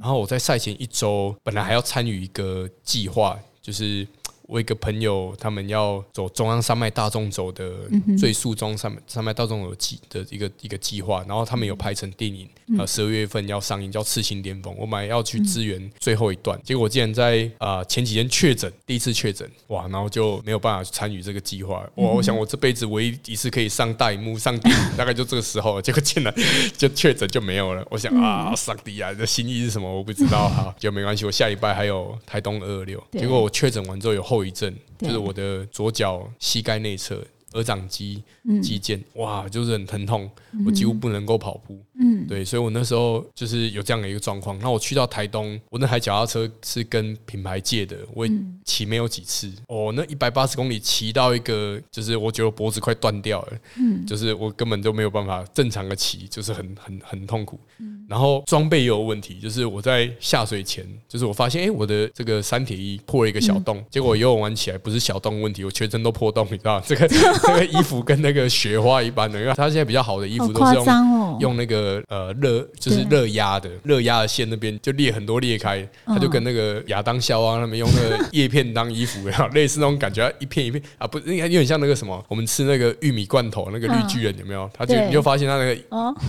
Speaker 2: 然后我在赛前一周本来还要参与一个计划，就是。我一个朋友，他们要走中央山脉大众走的最速中山山脉大众有计的一个一个计划，然后他们有拍成电影，呃，十二月份要上映，叫《刺青巅峰》。我本来要去支援最后一段，结果我竟然在啊前几天确诊，第一次确诊，哇，然后就没有办法参与这个计划。哇，我想我这辈子唯一一次可以上大荧幕上电影，*laughs* 大概就这个时候，结果竟然 *laughs* 就确诊就没有了。我想啊，上帝啊，这心意是什么？我不知道哈，就没关系。我下礼拜还有台东二二六，结果我确诊完之后有后。后遗症就是我的左脚膝盖内侧。耳掌肌肌腱，哇，就是很疼痛，我几乎不能够跑步。嗯，对，所以我那时候就是有这样的一个状况。那我去到台东，我那台脚踏车是跟品牌借的，我骑没有几次。哦，那一百八十公里骑到一个，就是我觉得脖子快断掉了。嗯，就是我根本就没有办法正常的骑，就是很很很痛苦。嗯，然后装备也有问题，就是我在下水前，就是我发现，哎，我的这个三铁衣破了一个小洞，结果游泳完起来不是小洞问题，我全身都破洞，你知道这个。这个衣服跟那个雪花一般的，因为它现在比较好的衣服都是用用那个呃热就是热压的热压的线那边就裂很多裂开，他就跟那个亚当肖啊他们用那个 *laughs* 叶片当衣服，然后类似那种感觉，一片一片啊，不应该有点像那个什么，我们吃那个玉米罐头那个绿巨人有没有？他就你就发现他那个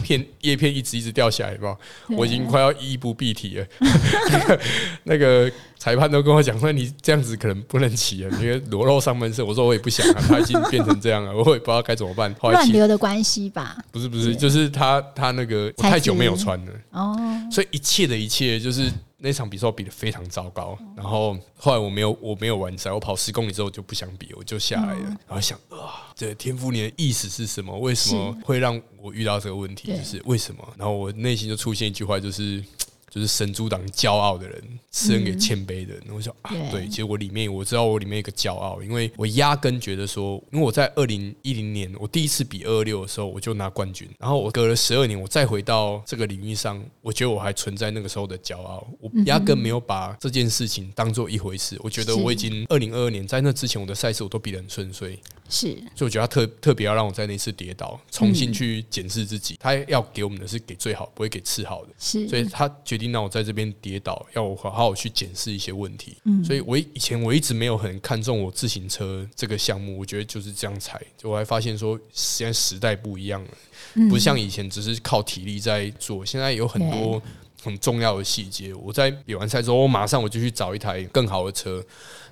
Speaker 2: 片叶片一直一直掉下来，是吧？我已经快要衣不蔽体了，*laughs* 那个。裁判都跟我讲说，你这样子可能不能骑了，因为裸露上半身。我说我也不想啊，他已经变成这样了，*laughs* 我也不知道该怎么办。
Speaker 1: 乱流的关系吧？
Speaker 2: 不是不是，就是他他那个太久没有穿了哦，所以一切的一切就是那场比赛比的非常糟糕。然后后来我没有我没有完赛，我跑十公里之后就不想比，我就下来了。然后想啊，这天赋你的意思是什么？为什么会让我遇到这个问题？就是为什么？然后我内心就出现一句话，就是。就是神主党骄傲的人，赐恩给谦卑的人。我想啊，对，其实我里面我知道我里面一个骄傲，因为我压根觉得说，因为我在二零一零年我第一次比二二六的时候，我就拿冠军。然后我隔了十二年，我再回到这个领域上，我觉得我还存在那个时候的骄傲。我压根没有把这件事情当做一回事。我觉得我已经二零二二年在那之前，我的赛事我都比得很顺遂。
Speaker 1: 是，
Speaker 2: 所以我觉得他特特别要让我在那次跌倒，重新去检视自己。他要给我们的是给最好，不会给次好的。
Speaker 1: 是，
Speaker 2: 所以他决定让我在这边跌倒，要我好好去检视一些问题。嗯，所以我以前我一直没有很看重我自行车这个项目，我觉得就是这样踩。就我还发现说，现在时代不一样了，不像以前只是靠体力在做，现在有很多。很重要的细节，我在比完赛之后，我马上我就去找一台更好的车，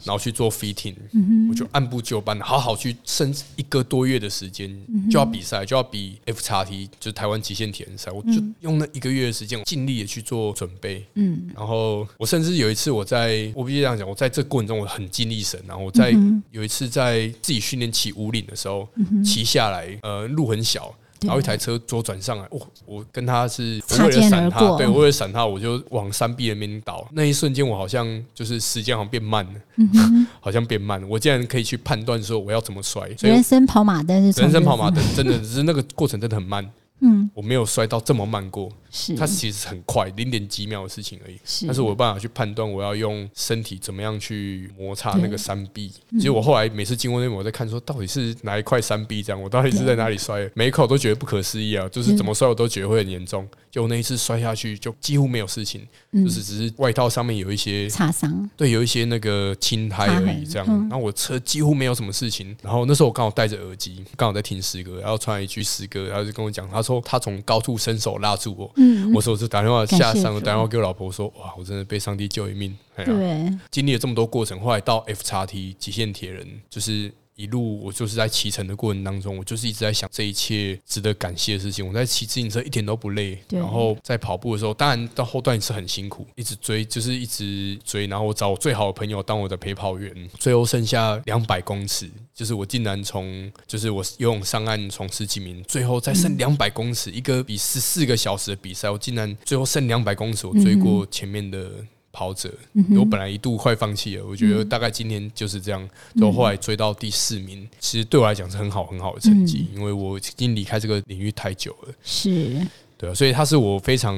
Speaker 2: 然后去做 fitting，嗯我就按部就班，好好去剩一个多月的时间就要比赛，就要比 F 叉 T，就是台湾极限铁人赛，我就用那一个月的时间，尽力的去做准备。嗯，然后我甚至有一次，我在我必须这样讲，我在这过程中我很尽力神，然后我在有一次在自己训练骑五岭的时候，骑下来，呃，路很小。然后一台车左转上来，我我跟他是我为了闪他，对我为了闪他，我就往山壁那边倒。那一瞬间，我好像就是时间好像变慢了，嗯 *laughs* 好像变慢了。我竟然可以去判断说我要怎么摔。
Speaker 1: 人生跑马灯是
Speaker 2: 人生跑马灯，真的只是那个过程真的很慢。嗯，我没有摔到这么慢过，
Speaker 1: 是
Speaker 2: 它其实很快，零点几秒的事情而已。是，但是我有办法去判断我要用身体怎么样去摩擦那个山壁。其实我后来每次经过那边，我在看说到底是哪一块山壁这样，我到底是在哪里摔，每一口都觉得不可思议啊，就是怎么摔我都觉得会很严重。就那一次摔下去，就几乎没有事情，就是只是外套上面有一些
Speaker 1: 擦伤，
Speaker 2: 对，有一些那个青苔而已。这样，然后我车几乎没有什么事情。然后那时候我刚好戴着耳机，刚好在听诗歌，然后传来一句诗歌，然后就跟我讲，他说他从高处伸手拉住我。嗯，我说我就打电话下山，我打电话给我老婆说，哇，我真的被上帝救一命。
Speaker 1: 对，
Speaker 2: 经历了这么多过程，后来到 F 叉 T 极限铁人，就是。一路我就是在骑乘的过程当中，我就是一直在想这一切值得感谢的事情。我在骑自行车一点都不累，然后在跑步的时候，当然到后段也是很辛苦，一直追就是一直追，然后我找我最好的朋友当我的陪跑员。最后剩下两百公尺，就是我竟然从就是我游泳上岸从十几名，最后再剩两百公尺，一个比十四个小时的比赛，我竟然最后剩两百公尺，我追过前面的。跑者，我本来一度快放弃了，我觉得大概今天就是这样，就后来追到第四名，其实对我来讲是很好很好的成绩，因为我已经离开这个领域太久了。
Speaker 1: 是，
Speaker 2: 对啊，所以它是我非常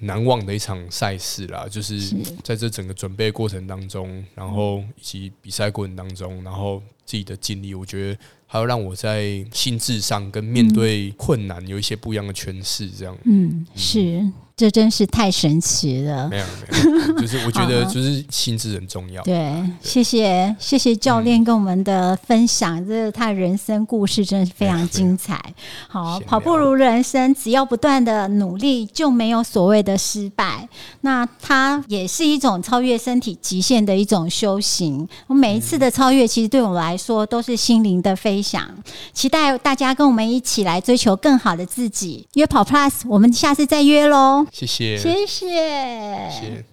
Speaker 2: 难忘的一场赛事啦，就是在这整个准备过程当中，然后以及比赛过程当中，然后自己的经历，我觉得还要让我在心智上跟面对困难有一些不一样的诠释，这样。
Speaker 1: 嗯，是。这真是太神奇了！
Speaker 2: 没有没有，就是我觉得 *laughs* 就是心智很重要。
Speaker 1: 对，谢谢谢谢教练跟我们的分享，这他人生故事真的是非常精彩。*laughs* 好，跑步如人生，只要不断的努力，就没有所谓的失败。那它也是一种超越身体极限的一种修行。我每一次的超越，其实对我来说都是心灵的飞翔。期待大家跟我们一起来追求更好的自己。约跑 Plus，我们下次再约喽。
Speaker 2: 谢谢，
Speaker 1: 谢谢。